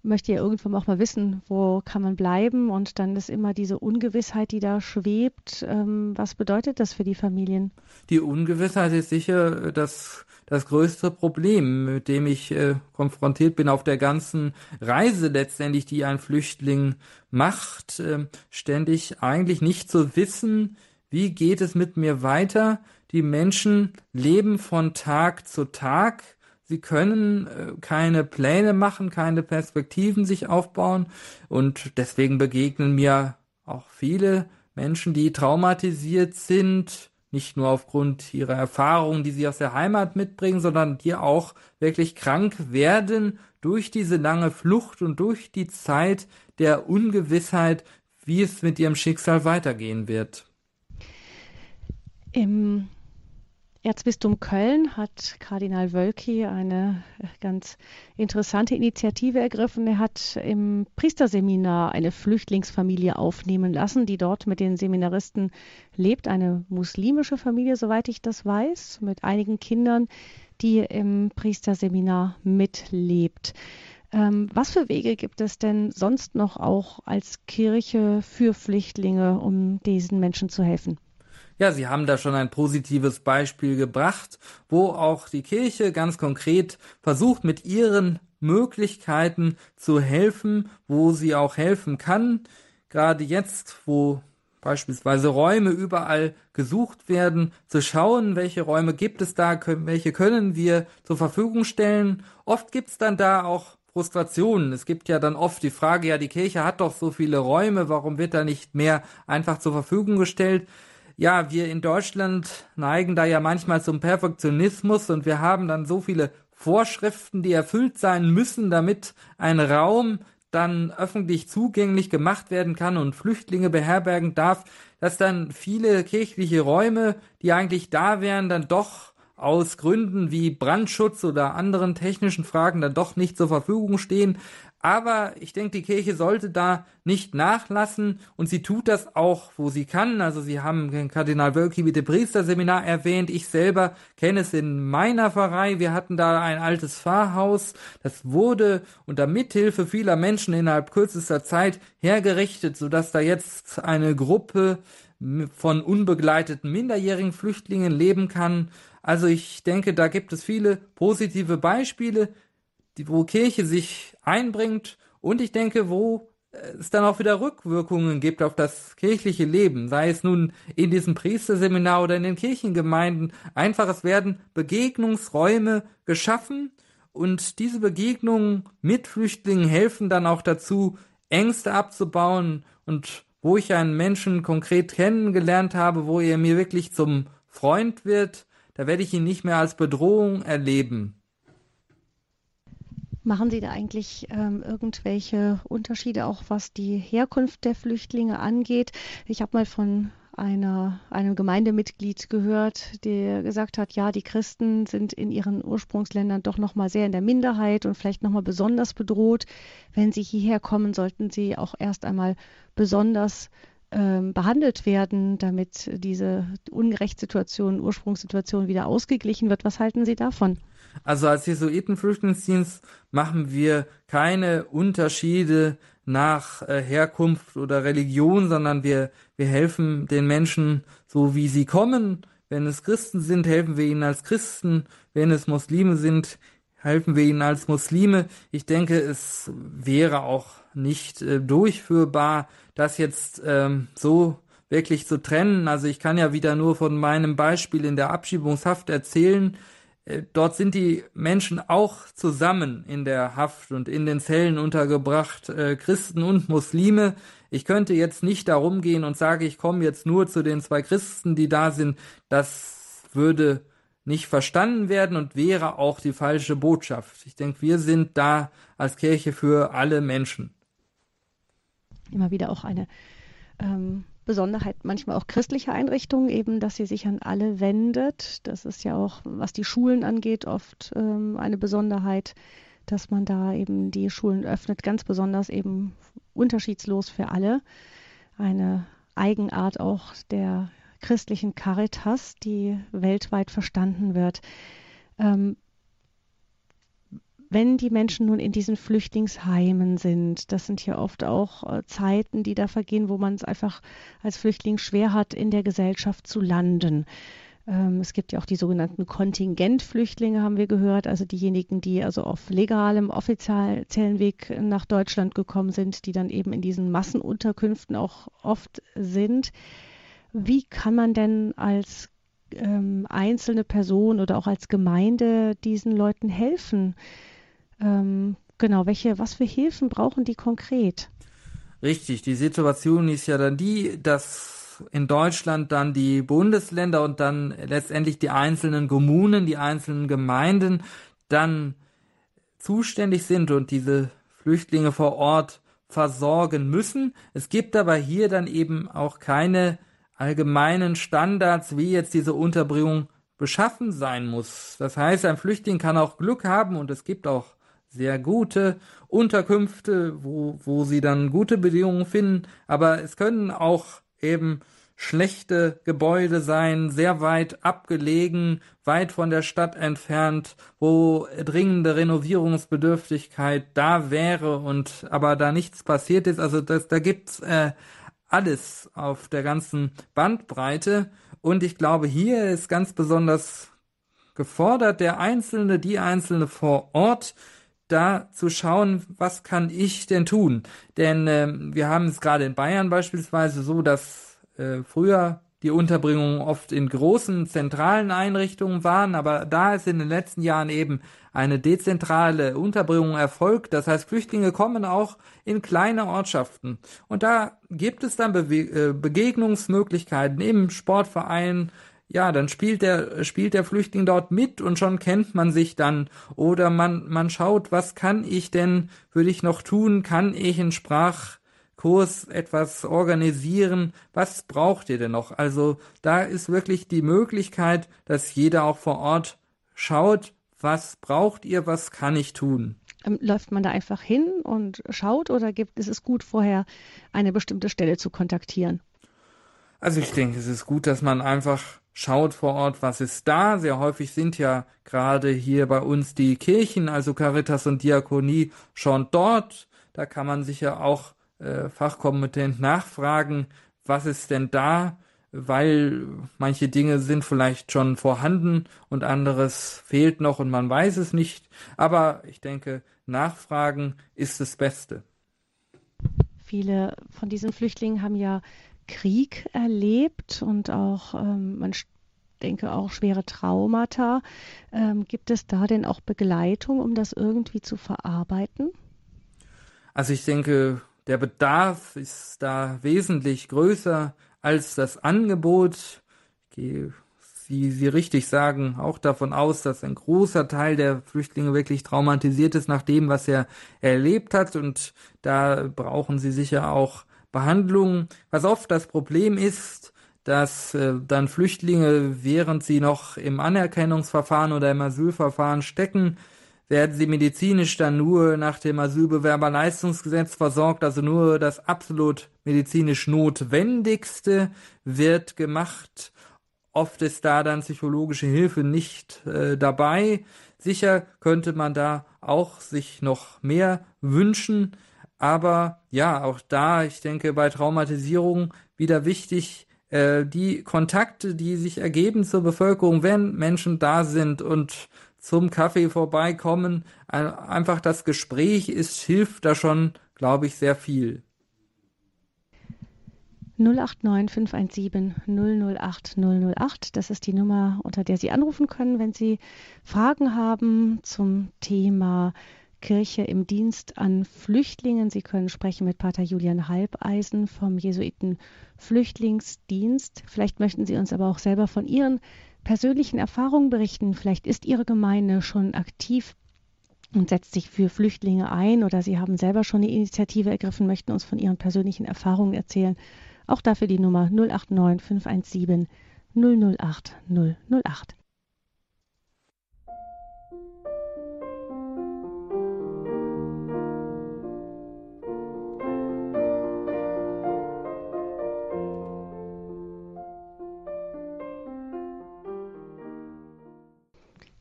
Speaker 1: möchte ja irgendwann auch mal wissen, wo kann man bleiben und dann ist immer diese Ungewissheit, die da schwebt. Ähm, was bedeutet das für die Familien?
Speaker 2: Die Ungewissheit ist sicher das das größte Problem, mit dem ich äh, konfrontiert bin auf der ganzen Reise letztendlich, die ein Flüchtling macht, äh, ständig eigentlich nicht zu wissen, wie geht es mit mir weiter. Die Menschen leben von Tag zu Tag. Sie können äh, keine Pläne machen, keine Perspektiven sich aufbauen und deswegen begegnen mir auch viele Menschen, die traumatisiert sind, nicht nur aufgrund ihrer Erfahrungen, die sie aus der Heimat mitbringen, sondern die auch wirklich krank werden durch diese lange Flucht und durch die Zeit der Ungewissheit, wie es mit ihrem Schicksal weitergehen wird.
Speaker 1: Im Erzbistum Köln hat Kardinal Wölki eine ganz interessante Initiative ergriffen. Er hat im Priesterseminar eine Flüchtlingsfamilie aufnehmen lassen, die dort mit den Seminaristen lebt. Eine muslimische Familie, soweit ich das weiß, mit einigen Kindern, die im Priesterseminar mitlebt. Ähm, was für Wege gibt es denn sonst noch auch als Kirche für Flüchtlinge, um diesen Menschen zu helfen?
Speaker 2: Ja, Sie haben da schon ein positives Beispiel gebracht, wo auch die Kirche ganz konkret versucht, mit ihren Möglichkeiten zu helfen, wo sie auch helfen kann. Gerade jetzt, wo beispielsweise Räume überall gesucht werden, zu schauen, welche Räume gibt es da, welche können wir zur Verfügung stellen. Oft gibt es dann da auch Frustrationen. Es gibt ja dann oft die Frage, ja, die Kirche hat doch so viele Räume, warum wird da nicht mehr einfach zur Verfügung gestellt? Ja, wir in Deutschland neigen da ja manchmal zum Perfektionismus und wir haben dann so viele Vorschriften, die erfüllt sein müssen, damit ein Raum dann öffentlich zugänglich gemacht werden kann und Flüchtlinge beherbergen darf, dass dann viele kirchliche Räume, die eigentlich da wären, dann doch aus Gründen wie Brandschutz oder anderen technischen Fragen dann doch nicht zur Verfügung stehen. Aber ich denke, die Kirche sollte da nicht nachlassen und sie tut das auch, wo sie kann. Also Sie haben den Kardinal Wölki mit dem Priesterseminar erwähnt. Ich selber kenne es in meiner Pfarrei. Wir hatten da ein altes Pfarrhaus. Das wurde unter Mithilfe vieler Menschen innerhalb kürzester Zeit hergerichtet, sodass da jetzt eine Gruppe von unbegleiteten minderjährigen Flüchtlingen leben kann. Also ich denke, da gibt es viele positive Beispiele, die, wo Kirche sich einbringt und ich denke, wo es dann auch wieder Rückwirkungen gibt auf das kirchliche Leben, sei es nun in diesem Priesterseminar oder in den Kirchengemeinden. Einfach, es werden Begegnungsräume geschaffen und diese Begegnungen mit Flüchtlingen helfen dann auch dazu, Ängste abzubauen und wo ich einen Menschen konkret kennengelernt habe, wo er mir wirklich zum Freund wird, da werde ich ihn nicht mehr als Bedrohung erleben.
Speaker 1: Machen Sie da eigentlich ähm, irgendwelche Unterschiede, auch was die Herkunft der Flüchtlinge angeht? Ich habe mal von einer, einem Gemeindemitglied gehört, der gesagt hat, ja, die Christen sind in ihren Ursprungsländern doch noch mal sehr in der Minderheit und vielleicht noch mal besonders bedroht. Wenn sie hierher kommen, sollten sie auch erst einmal besonders ähm, behandelt werden, damit diese Ungerechtssituation, Ursprungssituation wieder ausgeglichen wird. Was halten Sie davon?
Speaker 2: Also als Jesuitenflüchtlingsdienst machen wir keine Unterschiede nach äh, Herkunft oder Religion, sondern wir, wir helfen den Menschen so, wie sie kommen. Wenn es Christen sind, helfen wir ihnen als Christen. Wenn es Muslime sind, helfen wir ihnen als Muslime. Ich denke, es wäre auch nicht äh, durchführbar, das jetzt ähm, so wirklich zu trennen. Also ich kann ja wieder nur von meinem Beispiel in der Abschiebungshaft erzählen. Äh, dort sind die Menschen auch zusammen in der Haft und in den Zellen untergebracht, äh, Christen und Muslime. Ich könnte jetzt nicht darum gehen und sage, ich komme jetzt nur zu den zwei Christen, die da sind. Das würde nicht verstanden werden und wäre auch die falsche Botschaft. Ich denke, wir sind da als Kirche für alle Menschen.
Speaker 1: Immer wieder auch eine ähm, Besonderheit manchmal auch christlicher Einrichtungen, eben, dass sie sich an alle wendet. Das ist ja auch, was die Schulen angeht, oft ähm, eine Besonderheit, dass man da eben die Schulen öffnet, ganz besonders eben unterschiedslos für alle. Eine Eigenart auch der christlichen Caritas, die weltweit verstanden wird. Ähm, wenn die Menschen nun in diesen Flüchtlingsheimen sind, das sind ja oft auch äh, Zeiten, die da vergehen, wo man es einfach als Flüchtling schwer hat, in der Gesellschaft zu landen. Ähm, es gibt ja auch die sogenannten Kontingentflüchtlinge, haben wir gehört, also diejenigen, die also auf legalem, offiziellen Weg nach Deutschland gekommen sind, die dann eben in diesen Massenunterkünften auch oft sind. Wie kann man denn als ähm, einzelne Person oder auch als Gemeinde diesen Leuten helfen? Ähm, genau, welche, was für Hilfen brauchen die konkret?
Speaker 2: Richtig, die Situation ist ja dann die, dass in Deutschland dann die Bundesländer und dann letztendlich die einzelnen Kommunen, die einzelnen Gemeinden dann zuständig sind und diese Flüchtlinge vor Ort versorgen müssen. Es gibt aber hier dann eben auch keine allgemeinen Standards, wie jetzt diese Unterbringung beschaffen sein muss. Das heißt, ein Flüchtling kann auch Glück haben und es gibt auch sehr gute Unterkünfte, wo, wo sie dann gute Bedingungen finden, aber es können auch eben schlechte Gebäude sein, sehr weit abgelegen, weit von der Stadt entfernt, wo dringende Renovierungsbedürftigkeit da wäre und aber da nichts passiert ist. Also das, da gibt's äh, alles auf der ganzen Bandbreite und ich glaube, hier ist ganz besonders gefordert, der Einzelne, die Einzelne vor Ort, da zu schauen, was kann ich denn tun? Denn äh, wir haben es gerade in Bayern beispielsweise so, dass äh, früher die Unterbringungen oft in großen zentralen Einrichtungen waren, aber da ist in den letzten Jahren eben eine dezentrale Unterbringung erfolgt. Das heißt, Flüchtlinge kommen auch in kleine Ortschaften. Und da gibt es dann Bewe äh, Begegnungsmöglichkeiten im Sportverein. Ja, dann spielt der, spielt der Flüchtling dort mit und schon kennt man sich dann. Oder man, man schaut, was kann ich denn, würde ich noch tun? Kann ich in Sprach, Kurs etwas organisieren. Was braucht ihr denn noch? Also da ist wirklich die Möglichkeit, dass jeder auch vor Ort schaut, was braucht ihr, was kann ich tun?
Speaker 1: Ähm, läuft man da einfach hin und schaut oder gibt ist es gut, vorher eine bestimmte Stelle zu kontaktieren?
Speaker 2: Also ich denke, es ist gut, dass man einfach schaut vor Ort, was ist da. Sehr häufig sind ja gerade hier bei uns die Kirchen, also Caritas und Diakonie, schon dort. Da kann man sich ja auch äh, fachkompetent nachfragen, was ist denn da, weil manche Dinge sind vielleicht schon vorhanden und anderes fehlt noch und man weiß es nicht. Aber ich denke, nachfragen ist das Beste.
Speaker 1: Viele von diesen Flüchtlingen haben ja Krieg erlebt und auch, ähm, man denke auch schwere Traumata. Ähm, gibt es da denn auch Begleitung, um das irgendwie zu verarbeiten?
Speaker 2: Also ich denke, der Bedarf ist da wesentlich größer als das Angebot. Ich gehe, wie Sie richtig sagen, auch davon aus, dass ein großer Teil der Flüchtlinge wirklich traumatisiert ist nach dem, was er erlebt hat. Und da brauchen sie sicher auch Behandlung. Was oft das Problem ist, dass äh, dann Flüchtlinge, während sie noch im Anerkennungsverfahren oder im Asylverfahren stecken, werden sie medizinisch dann nur nach dem Asylbewerberleistungsgesetz versorgt, also nur das absolut medizinisch Notwendigste wird gemacht. Oft ist da dann psychologische Hilfe nicht äh, dabei. Sicher könnte man da auch sich noch mehr wünschen, aber ja, auch da, ich denke, bei Traumatisierung wieder wichtig, äh, die Kontakte, die sich ergeben zur Bevölkerung, wenn Menschen da sind und zum Kaffee vorbeikommen. Einfach das Gespräch ist, hilft da schon, glaube ich, sehr viel.
Speaker 1: 089 517 008 008. Das ist die Nummer, unter der Sie anrufen können, wenn Sie Fragen haben zum Thema Kirche im Dienst an Flüchtlingen. Sie können sprechen mit Pater Julian Halbeisen vom Jesuiten Flüchtlingsdienst. Vielleicht möchten Sie uns aber auch selber von Ihren persönlichen Erfahrungen berichten. Vielleicht ist Ihre Gemeinde schon aktiv und setzt sich für Flüchtlinge ein oder Sie haben selber schon eine Initiative ergriffen, möchten uns von Ihren persönlichen Erfahrungen erzählen. Auch dafür die Nummer 089 517 008 008.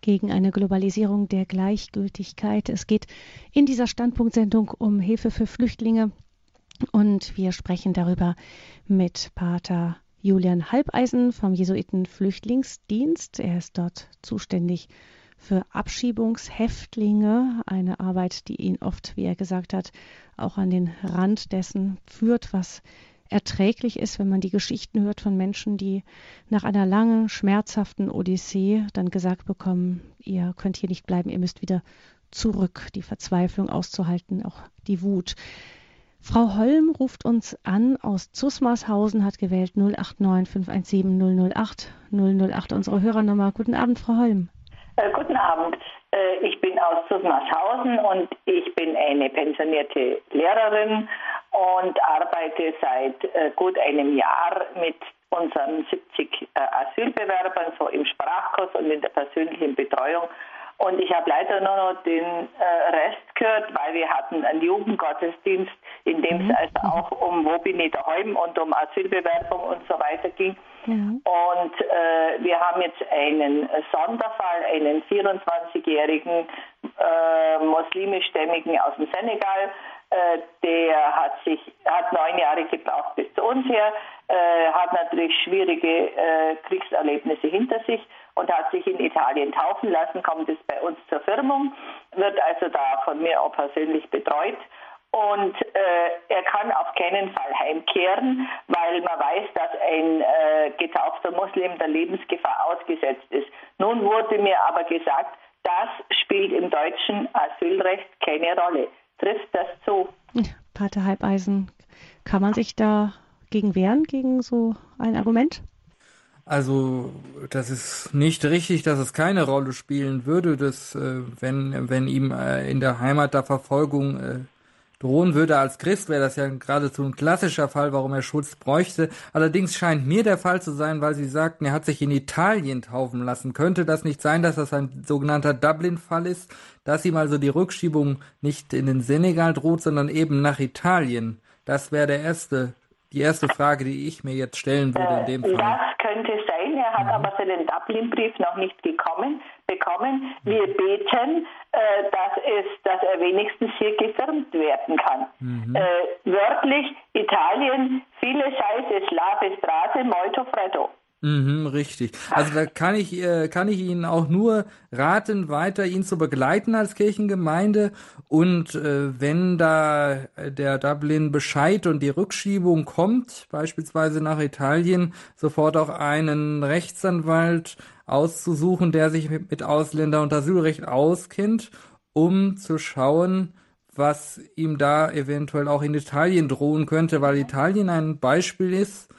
Speaker 1: gegen eine Globalisierung der Gleichgültigkeit. Es geht in dieser Standpunktsendung um Hilfe für Flüchtlinge und wir sprechen darüber mit Pater Julian Halbeisen vom Jesuiten Flüchtlingsdienst. Er ist dort zuständig für Abschiebungshäftlinge, eine Arbeit, die ihn oft, wie er gesagt hat, auch an den Rand dessen führt, was erträglich ist, wenn man die Geschichten hört von Menschen, die nach einer langen, schmerzhaften Odyssee dann gesagt bekommen, ihr könnt hier nicht bleiben, ihr müsst wieder zurück, die Verzweiflung auszuhalten, auch die Wut. Frau Holm ruft uns an aus Zusmarshausen, hat gewählt 089 517 008 008 unsere Hörernummer. Guten Abend, Frau Holm.
Speaker 3: Äh, guten Abend. Äh, ich bin aus Zusmarshausen und ich bin eine pensionierte Lehrerin und arbeite seit äh, gut einem Jahr mit unseren 70 äh, Asylbewerbern so im Sprachkurs und in der persönlichen Betreuung und ich habe leider nur noch den äh, Rest gehört, weil wir hatten einen Jugendgottesdienst, in dem mhm. es also auch um Wo bin ich daheim und um Asylbewerbung und so weiter ging. Mhm. Und äh, wir haben jetzt einen Sonderfall, einen 24-jährigen äh, muslimischstämmigen aus dem Senegal, der hat sich hat neun Jahre gebraucht bis zu uns her, äh, hat natürlich schwierige äh, Kriegserlebnisse hinter sich und hat sich in Italien taufen lassen, kommt es bei uns zur Firmung, wird also da von mir auch persönlich betreut. Und äh, er kann auf keinen Fall heimkehren, weil man weiß, dass ein äh, getaufter Muslim der Lebensgefahr ausgesetzt ist. Nun wurde mir aber gesagt, das spielt im deutschen Asylrecht keine Rolle. Trifft das zu?
Speaker 1: Pater Halbeisen, kann man sich da gegen wehren, gegen so ein Argument?
Speaker 2: Also das ist nicht richtig, dass es keine Rolle spielen würde, dass äh, wenn wenn ihm äh, in der Heimat da Verfolgung äh, drohen würde als Christ, wäre das ja geradezu ein klassischer Fall, warum er Schutz bräuchte. Allerdings scheint mir der Fall zu sein, weil Sie sagten, er hat sich in Italien taufen lassen. Könnte das nicht sein, dass das ein sogenannter Dublin-Fall ist, dass ihm also die Rückschiebung nicht in den Senegal droht, sondern eben nach Italien? Das wäre der erste die erste Frage, die ich mir jetzt stellen würde in dem Fall.
Speaker 3: Das könnte sein. Er hat mhm. aber seinen Dublin-Brief noch nicht gekommen, bekommen. Wir beten, äh, dass, es, dass er wenigstens hier gefirmt werden kann. Mhm. Äh, wörtlich Italien, viele
Speaker 2: Mhm, richtig. Also da kann ich, äh, kann ich Ihnen auch nur raten, weiter ihn zu begleiten als Kirchengemeinde. Und äh, wenn da der Dublin Bescheid und die Rückschiebung kommt, beispielsweise nach Italien, sofort auch einen Rechtsanwalt auszusuchen, der sich mit, mit Ausländer- und Asylrecht auskennt, um zu schauen, was ihm da eventuell auch in Italien drohen könnte, weil Italien ein Beispiel ist,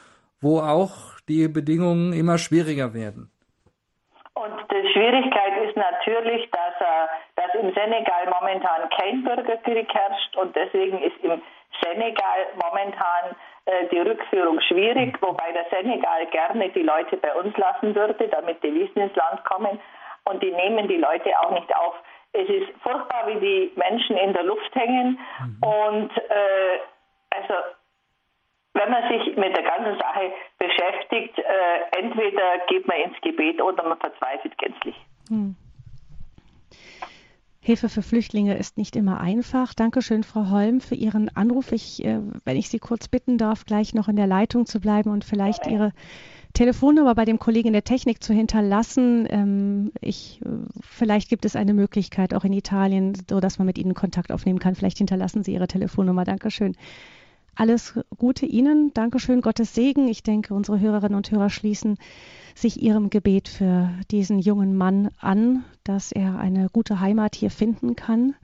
Speaker 2: wo auch die Bedingungen immer schwieriger werden.
Speaker 3: Und die Schwierigkeit ist natürlich, dass, äh, dass im Senegal momentan kein Bürgerkrieg herrscht und deswegen ist im Senegal momentan äh, die Rückführung schwierig, wobei der Senegal gerne die Leute bei uns lassen würde, damit die Wissen ins Land kommen und die nehmen die Leute auch nicht auf. Es ist furchtbar, wie die Menschen in der Luft hängen mhm. und äh, also wenn man sich mit der ganzen Sache beschäftigt, äh, entweder geht man ins Gebet oder man verzweifelt gänzlich. Hm.
Speaker 1: Hilfe für Flüchtlinge ist nicht immer einfach. Dankeschön, Frau Holm, für Ihren Anruf. Ich, äh, wenn ich Sie kurz bitten darf, gleich noch in der Leitung zu bleiben und vielleicht Ihre Telefonnummer bei dem Kollegen der Technik zu hinterlassen. Ähm, ich, äh, vielleicht gibt es eine Möglichkeit auch in Italien, so dass man mit Ihnen Kontakt aufnehmen kann. Vielleicht hinterlassen Sie Ihre Telefonnummer. Dankeschön. Alles Gute Ihnen. Dankeschön. Gottes Segen. Ich denke, unsere Hörerinnen und Hörer schließen sich Ihrem Gebet für diesen jungen Mann an, dass er eine gute Heimat hier finden kann.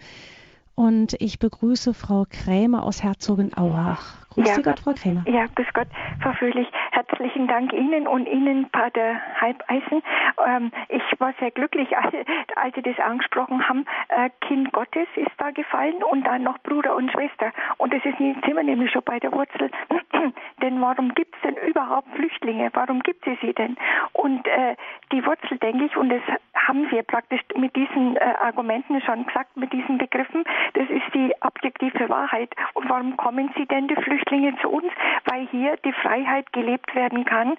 Speaker 1: Und ich begrüße Frau Krämer aus Herzogenaurach.
Speaker 4: Grüß ja, Gott, Frau Krämer. Ja, grüß Gott, Frau Fröhlich. Herzlichen Dank Ihnen und Ihnen, Pater Halbeisen. Ähm, ich war sehr glücklich, als, als Sie das angesprochen haben. Äh, kind Gottes ist da gefallen und dann noch Bruder und Schwester. Und das ist sind wir nämlich schon bei der Wurzel. denn warum gibt es denn überhaupt Flüchtlinge? Warum gibt es sie denn? Und äh, die Wurzel, denke ich, und das haben Sie praktisch mit diesen äh, Argumenten schon gesagt, mit diesen Begriffen, das ist die objektive Wahrheit. Und warum kommen Sie denn, die Flüchtlinge? Zu uns, weil hier die Freiheit gelebt werden kann.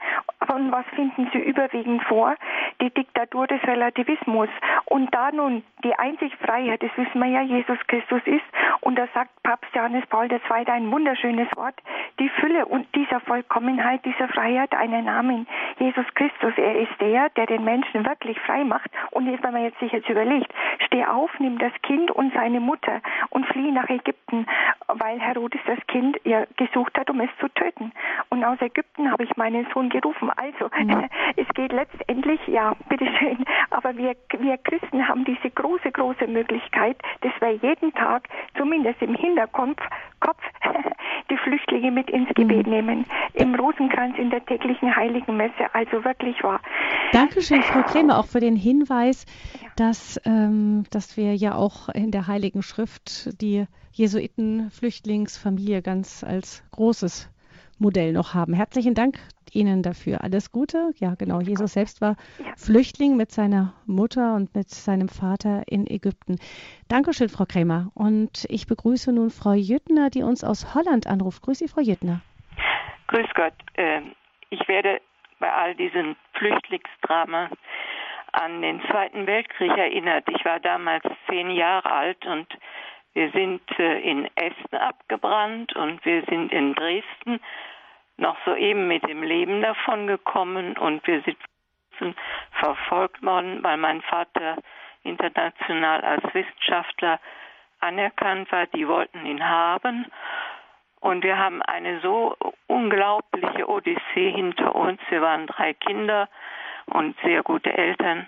Speaker 4: Und was finden Sie überwiegend vor? Die Diktatur des Relativismus. Und da nun die einzig Freiheit, das wissen wir ja, Jesus Christus ist, und da sagt Papst Johannes Paul II. ein wunderschönes Wort, die Fülle und dieser Vollkommenheit, dieser Freiheit einen Namen. Jesus Christus, er ist der, der den Menschen wirklich frei macht. Und wenn man jetzt sich jetzt überlegt, steh auf, nimm das Kind und seine Mutter und flieh nach Ägypten, weil Herodes das Kind ja gesucht hat, um es zu töten. Und aus Ägypten habe ich meinen Sohn gerufen. Also, mhm. es geht letztendlich, ja, bitteschön, aber wir, wir Christen haben diese große, große Möglichkeit, dass wir jeden Tag, zumindest im Hinterkopf, Kopf, die Flüchtlinge mit ins Gebet mhm. nehmen. Im Rosenkranz in der täglichen Heiligen Messe. Also wirklich wahr.
Speaker 1: Dankeschön, Frau Krämer, auch für den Hinweis, ja. dass, ähm, dass wir ja auch in der Heiligen Schrift die Jesuiten-Flüchtlingsfamilie ganz als großes Modell noch haben. Herzlichen Dank Ihnen dafür. Alles Gute. Ja, genau. Jesus selbst war ja. Flüchtling mit seiner Mutter und mit seinem Vater in Ägypten. Dankeschön, Frau Krämer. Und ich begrüße nun Frau Jüttner, die uns aus Holland anruft. Grüße Sie, Frau Jüttner.
Speaker 5: Grüß Gott. Ähm, ich werde bei all diesen Flüchtlingsdrama an den Zweiten Weltkrieg erinnert. Ich war damals zehn Jahre alt und wir sind äh, in Essen abgebrannt und wir sind in Dresden noch soeben mit dem Leben davon gekommen und wir sind verfolgt worden, weil mein Vater international als Wissenschaftler anerkannt war. Die wollten ihn haben. Und wir haben eine so unglaubliche Odyssee hinter uns. Wir waren drei Kinder und sehr gute Eltern.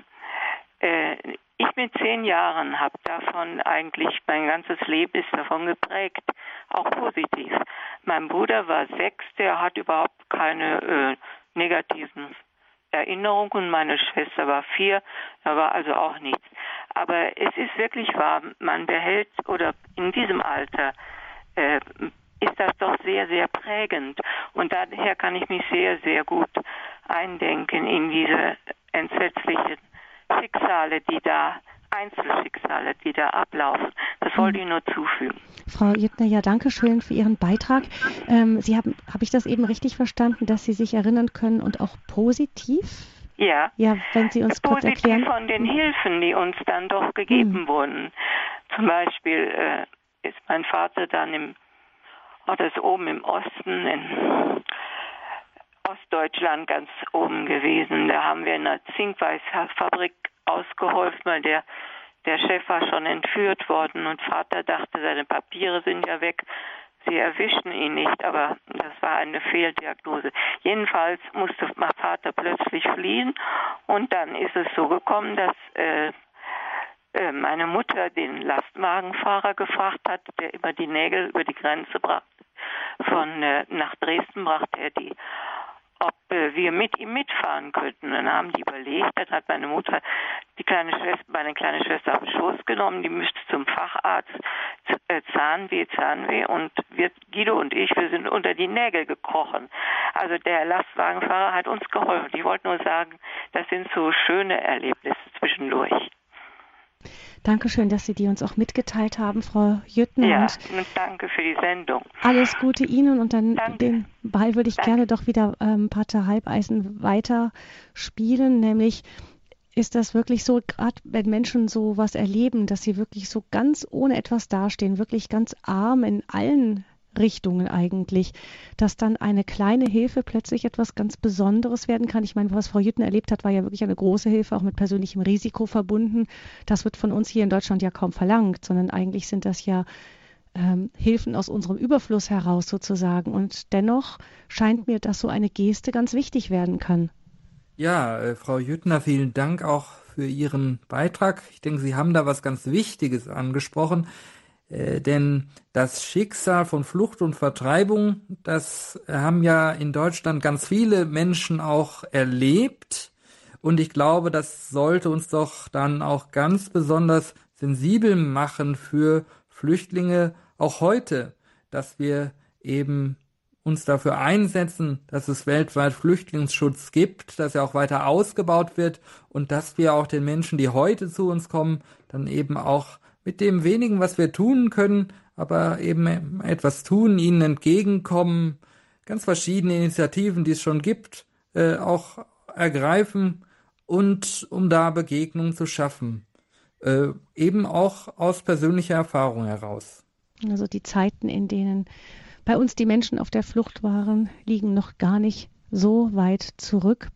Speaker 5: Äh, ich mit zehn Jahren habe davon eigentlich mein ganzes Leben ist davon geprägt, auch positiv. Mein Bruder war sechs, der hat überhaupt keine äh, negativen Erinnerungen. Meine Schwester war vier, da war also auch nichts. Aber es ist wirklich wahr, man behält oder in diesem Alter äh, ist das doch sehr, sehr prägend. Und daher kann ich mich sehr, sehr gut eindenken in diese entsetzlichen Schicksale, die da Einzelschicksale, die da ablaufen. Das wollte ich nur zufügen.
Speaker 1: Frau Jüttner, ja, danke schön für Ihren Beitrag. Ähm, Sie haben, habe ich das eben richtig verstanden, dass Sie sich erinnern können und auch positiv?
Speaker 5: Ja.
Speaker 1: Ja, wenn Sie uns
Speaker 5: positiv
Speaker 1: kurz erklären.
Speaker 5: von den Hilfen, die uns dann doch gegeben hm. wurden. Zum Beispiel äh, ist mein Vater dann im, oh, das oben im Osten in Ostdeutschland ganz oben gewesen. Da haben wir in einer Zinkweißfabrik ausgeholfen, weil der, der Chef war schon entführt worden und Vater dachte, seine Papiere sind ja weg. Sie erwischten ihn nicht, aber das war eine Fehldiagnose. Jedenfalls musste mein Vater plötzlich fliehen und dann ist es so gekommen, dass äh, äh, meine Mutter den Lastwagenfahrer gefragt hat, der immer die Nägel über die Grenze brachte. Von äh, nach Dresden brachte er die ob äh, wir mit ihm mitfahren könnten. Dann haben die überlegt, dann hat meine Mutter die kleine Schwester, meine kleine Schwester auf den Schoß genommen, die müsste zum Facharzt, äh, Zahnweh, Zahnweh und wir, Guido und ich, wir sind unter die Nägel gekrochen. Also der Lastwagenfahrer hat uns geholfen. Ich wollte nur sagen, das sind so schöne Erlebnisse zwischendurch.
Speaker 1: Dankeschön, dass Sie die uns auch mitgeteilt haben, Frau Jütten.
Speaker 5: Ja, und danke für die Sendung.
Speaker 1: Alles Gute Ihnen und dann danke. den Ball würde ich danke. gerne doch wieder ähm, Pater Halbeisen weiter spielen, nämlich ist das wirklich so, gerade wenn Menschen so was erleben, dass sie wirklich so ganz ohne etwas dastehen, wirklich ganz arm in allen Richtungen eigentlich, dass dann eine kleine Hilfe plötzlich etwas ganz Besonderes werden kann. Ich meine, was Frau Jütten erlebt hat, war ja wirklich eine große Hilfe, auch mit persönlichem Risiko verbunden. Das wird von uns hier in Deutschland ja kaum verlangt, sondern eigentlich sind das ja ähm, Hilfen aus unserem Überfluss heraus sozusagen. Und dennoch scheint mir, dass so eine Geste ganz wichtig werden kann.
Speaker 2: Ja, äh, Frau Jüttner, vielen Dank auch für Ihren Beitrag. Ich denke, Sie haben da was ganz Wichtiges angesprochen. Äh, denn das Schicksal von Flucht und Vertreibung, das haben ja in Deutschland ganz viele Menschen auch erlebt. Und ich glaube, das sollte uns doch dann auch ganz besonders sensibel machen für Flüchtlinge auch heute, dass wir eben uns dafür einsetzen, dass es weltweit Flüchtlingsschutz gibt, dass er auch weiter ausgebaut wird und dass wir auch den Menschen, die heute zu uns kommen, dann eben auch mit dem wenigen, was wir tun können, aber eben etwas tun, ihnen entgegenkommen, ganz verschiedene Initiativen, die es schon gibt, äh, auch ergreifen und um da Begegnungen zu schaffen. Äh, eben auch aus persönlicher Erfahrung heraus.
Speaker 1: Also die Zeiten, in denen bei uns die Menschen auf der Flucht waren, liegen noch gar nicht so weit zurück.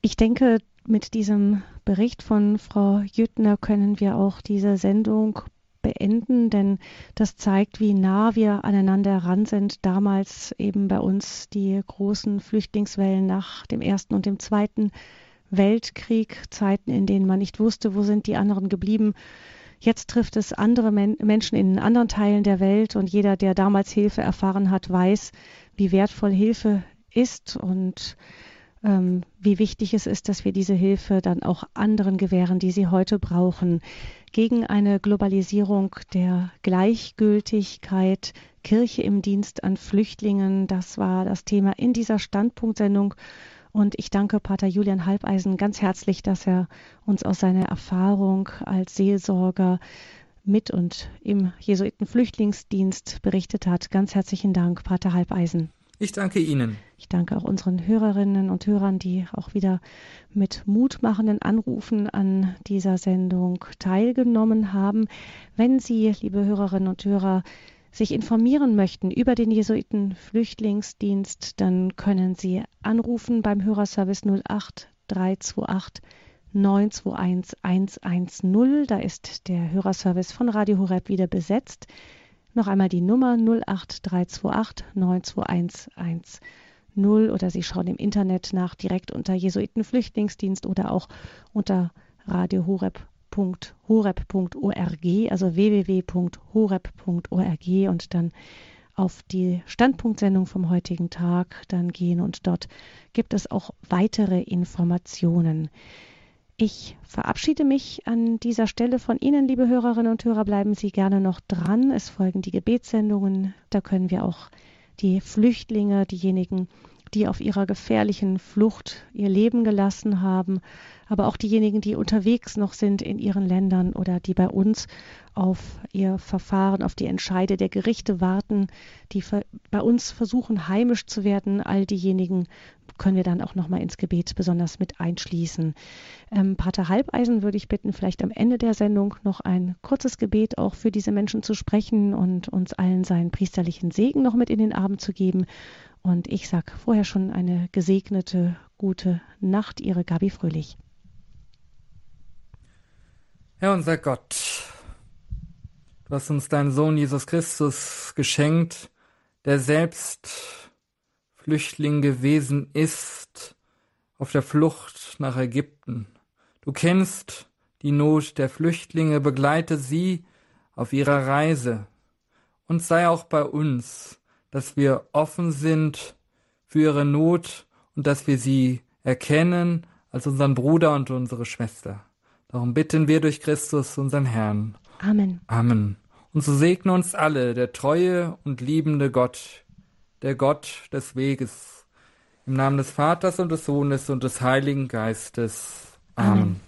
Speaker 1: Ich denke, mit diesem Bericht von Frau Jüttner können wir auch diese Sendung beenden, denn das zeigt, wie nah wir aneinander ran sind. Damals eben bei uns die großen Flüchtlingswellen nach dem Ersten und dem Zweiten Weltkrieg, Zeiten, in denen man nicht wusste, wo sind die anderen geblieben. Jetzt trifft es andere Men Menschen in anderen Teilen der Welt und jeder, der damals Hilfe erfahren hat, weiß, wie wertvoll Hilfe ist und ähm, wie wichtig es ist, dass wir diese Hilfe dann auch anderen gewähren, die sie heute brauchen. Gegen eine Globalisierung der Gleichgültigkeit, Kirche im Dienst an Flüchtlingen, das war das Thema in dieser Standpunktsendung. Und ich danke Pater Julian Halbeisen ganz herzlich, dass er uns aus seiner Erfahrung als Seelsorger mit und im Jesuitenflüchtlingsdienst berichtet hat. Ganz herzlichen Dank, Pater Halbeisen.
Speaker 2: Ich danke Ihnen.
Speaker 1: Ich danke auch unseren Hörerinnen und Hörern, die auch wieder mit mutmachenden Anrufen an dieser Sendung teilgenommen haben. Wenn Sie, liebe Hörerinnen und Hörer, sich informieren möchten über den Jesuiten Flüchtlingsdienst, dann können Sie anrufen beim Hörerservice 08 328 921 110. Da ist der Hörerservice von Radio Horeb wieder besetzt. Noch einmal die Nummer 08328 92110 oder Sie schauen im Internet nach direkt unter Jesuitenflüchtlingsdienst oder auch unter radiohoreb.horeb.org, also www.horeb.org und dann auf die Standpunktsendung vom heutigen Tag dann gehen und dort gibt es auch weitere Informationen. Ich verabschiede mich an dieser Stelle von Ihnen, liebe Hörerinnen und Hörer. Bleiben Sie gerne noch dran. Es folgen die Gebetssendungen. Da können wir auch die Flüchtlinge, diejenigen, die auf ihrer gefährlichen Flucht ihr Leben gelassen haben, aber auch diejenigen, die unterwegs noch sind in ihren Ländern oder die bei uns auf ihr Verfahren, auf die Entscheide der Gerichte warten, die bei uns versuchen, heimisch zu werden. All diejenigen können wir dann auch nochmal ins Gebet besonders mit einschließen. Ähm, Pater Halbeisen würde ich bitten, vielleicht am Ende der Sendung noch ein kurzes Gebet auch für diese Menschen zu sprechen und uns allen seinen priesterlichen Segen noch mit in den Abend zu geben. Und ich sage vorher schon eine gesegnete, gute Nacht, Ihre Gabi Fröhlich.
Speaker 2: Herr unser Gott, du hast uns deinen Sohn Jesus Christus geschenkt, der selbst Flüchtling gewesen ist auf der Flucht nach Ägypten. Du kennst die Not der Flüchtlinge, begleite sie auf ihrer Reise und sei auch bei uns, dass wir offen sind für ihre Not und dass wir sie erkennen als unseren Bruder und unsere Schwester. Darum bitten wir durch Christus, unseren Herrn.
Speaker 1: Amen.
Speaker 2: Amen. Und so segne uns alle der treue und liebende Gott, der Gott des Weges. Im Namen des Vaters und des Sohnes und des Heiligen Geistes. Amen. Amen.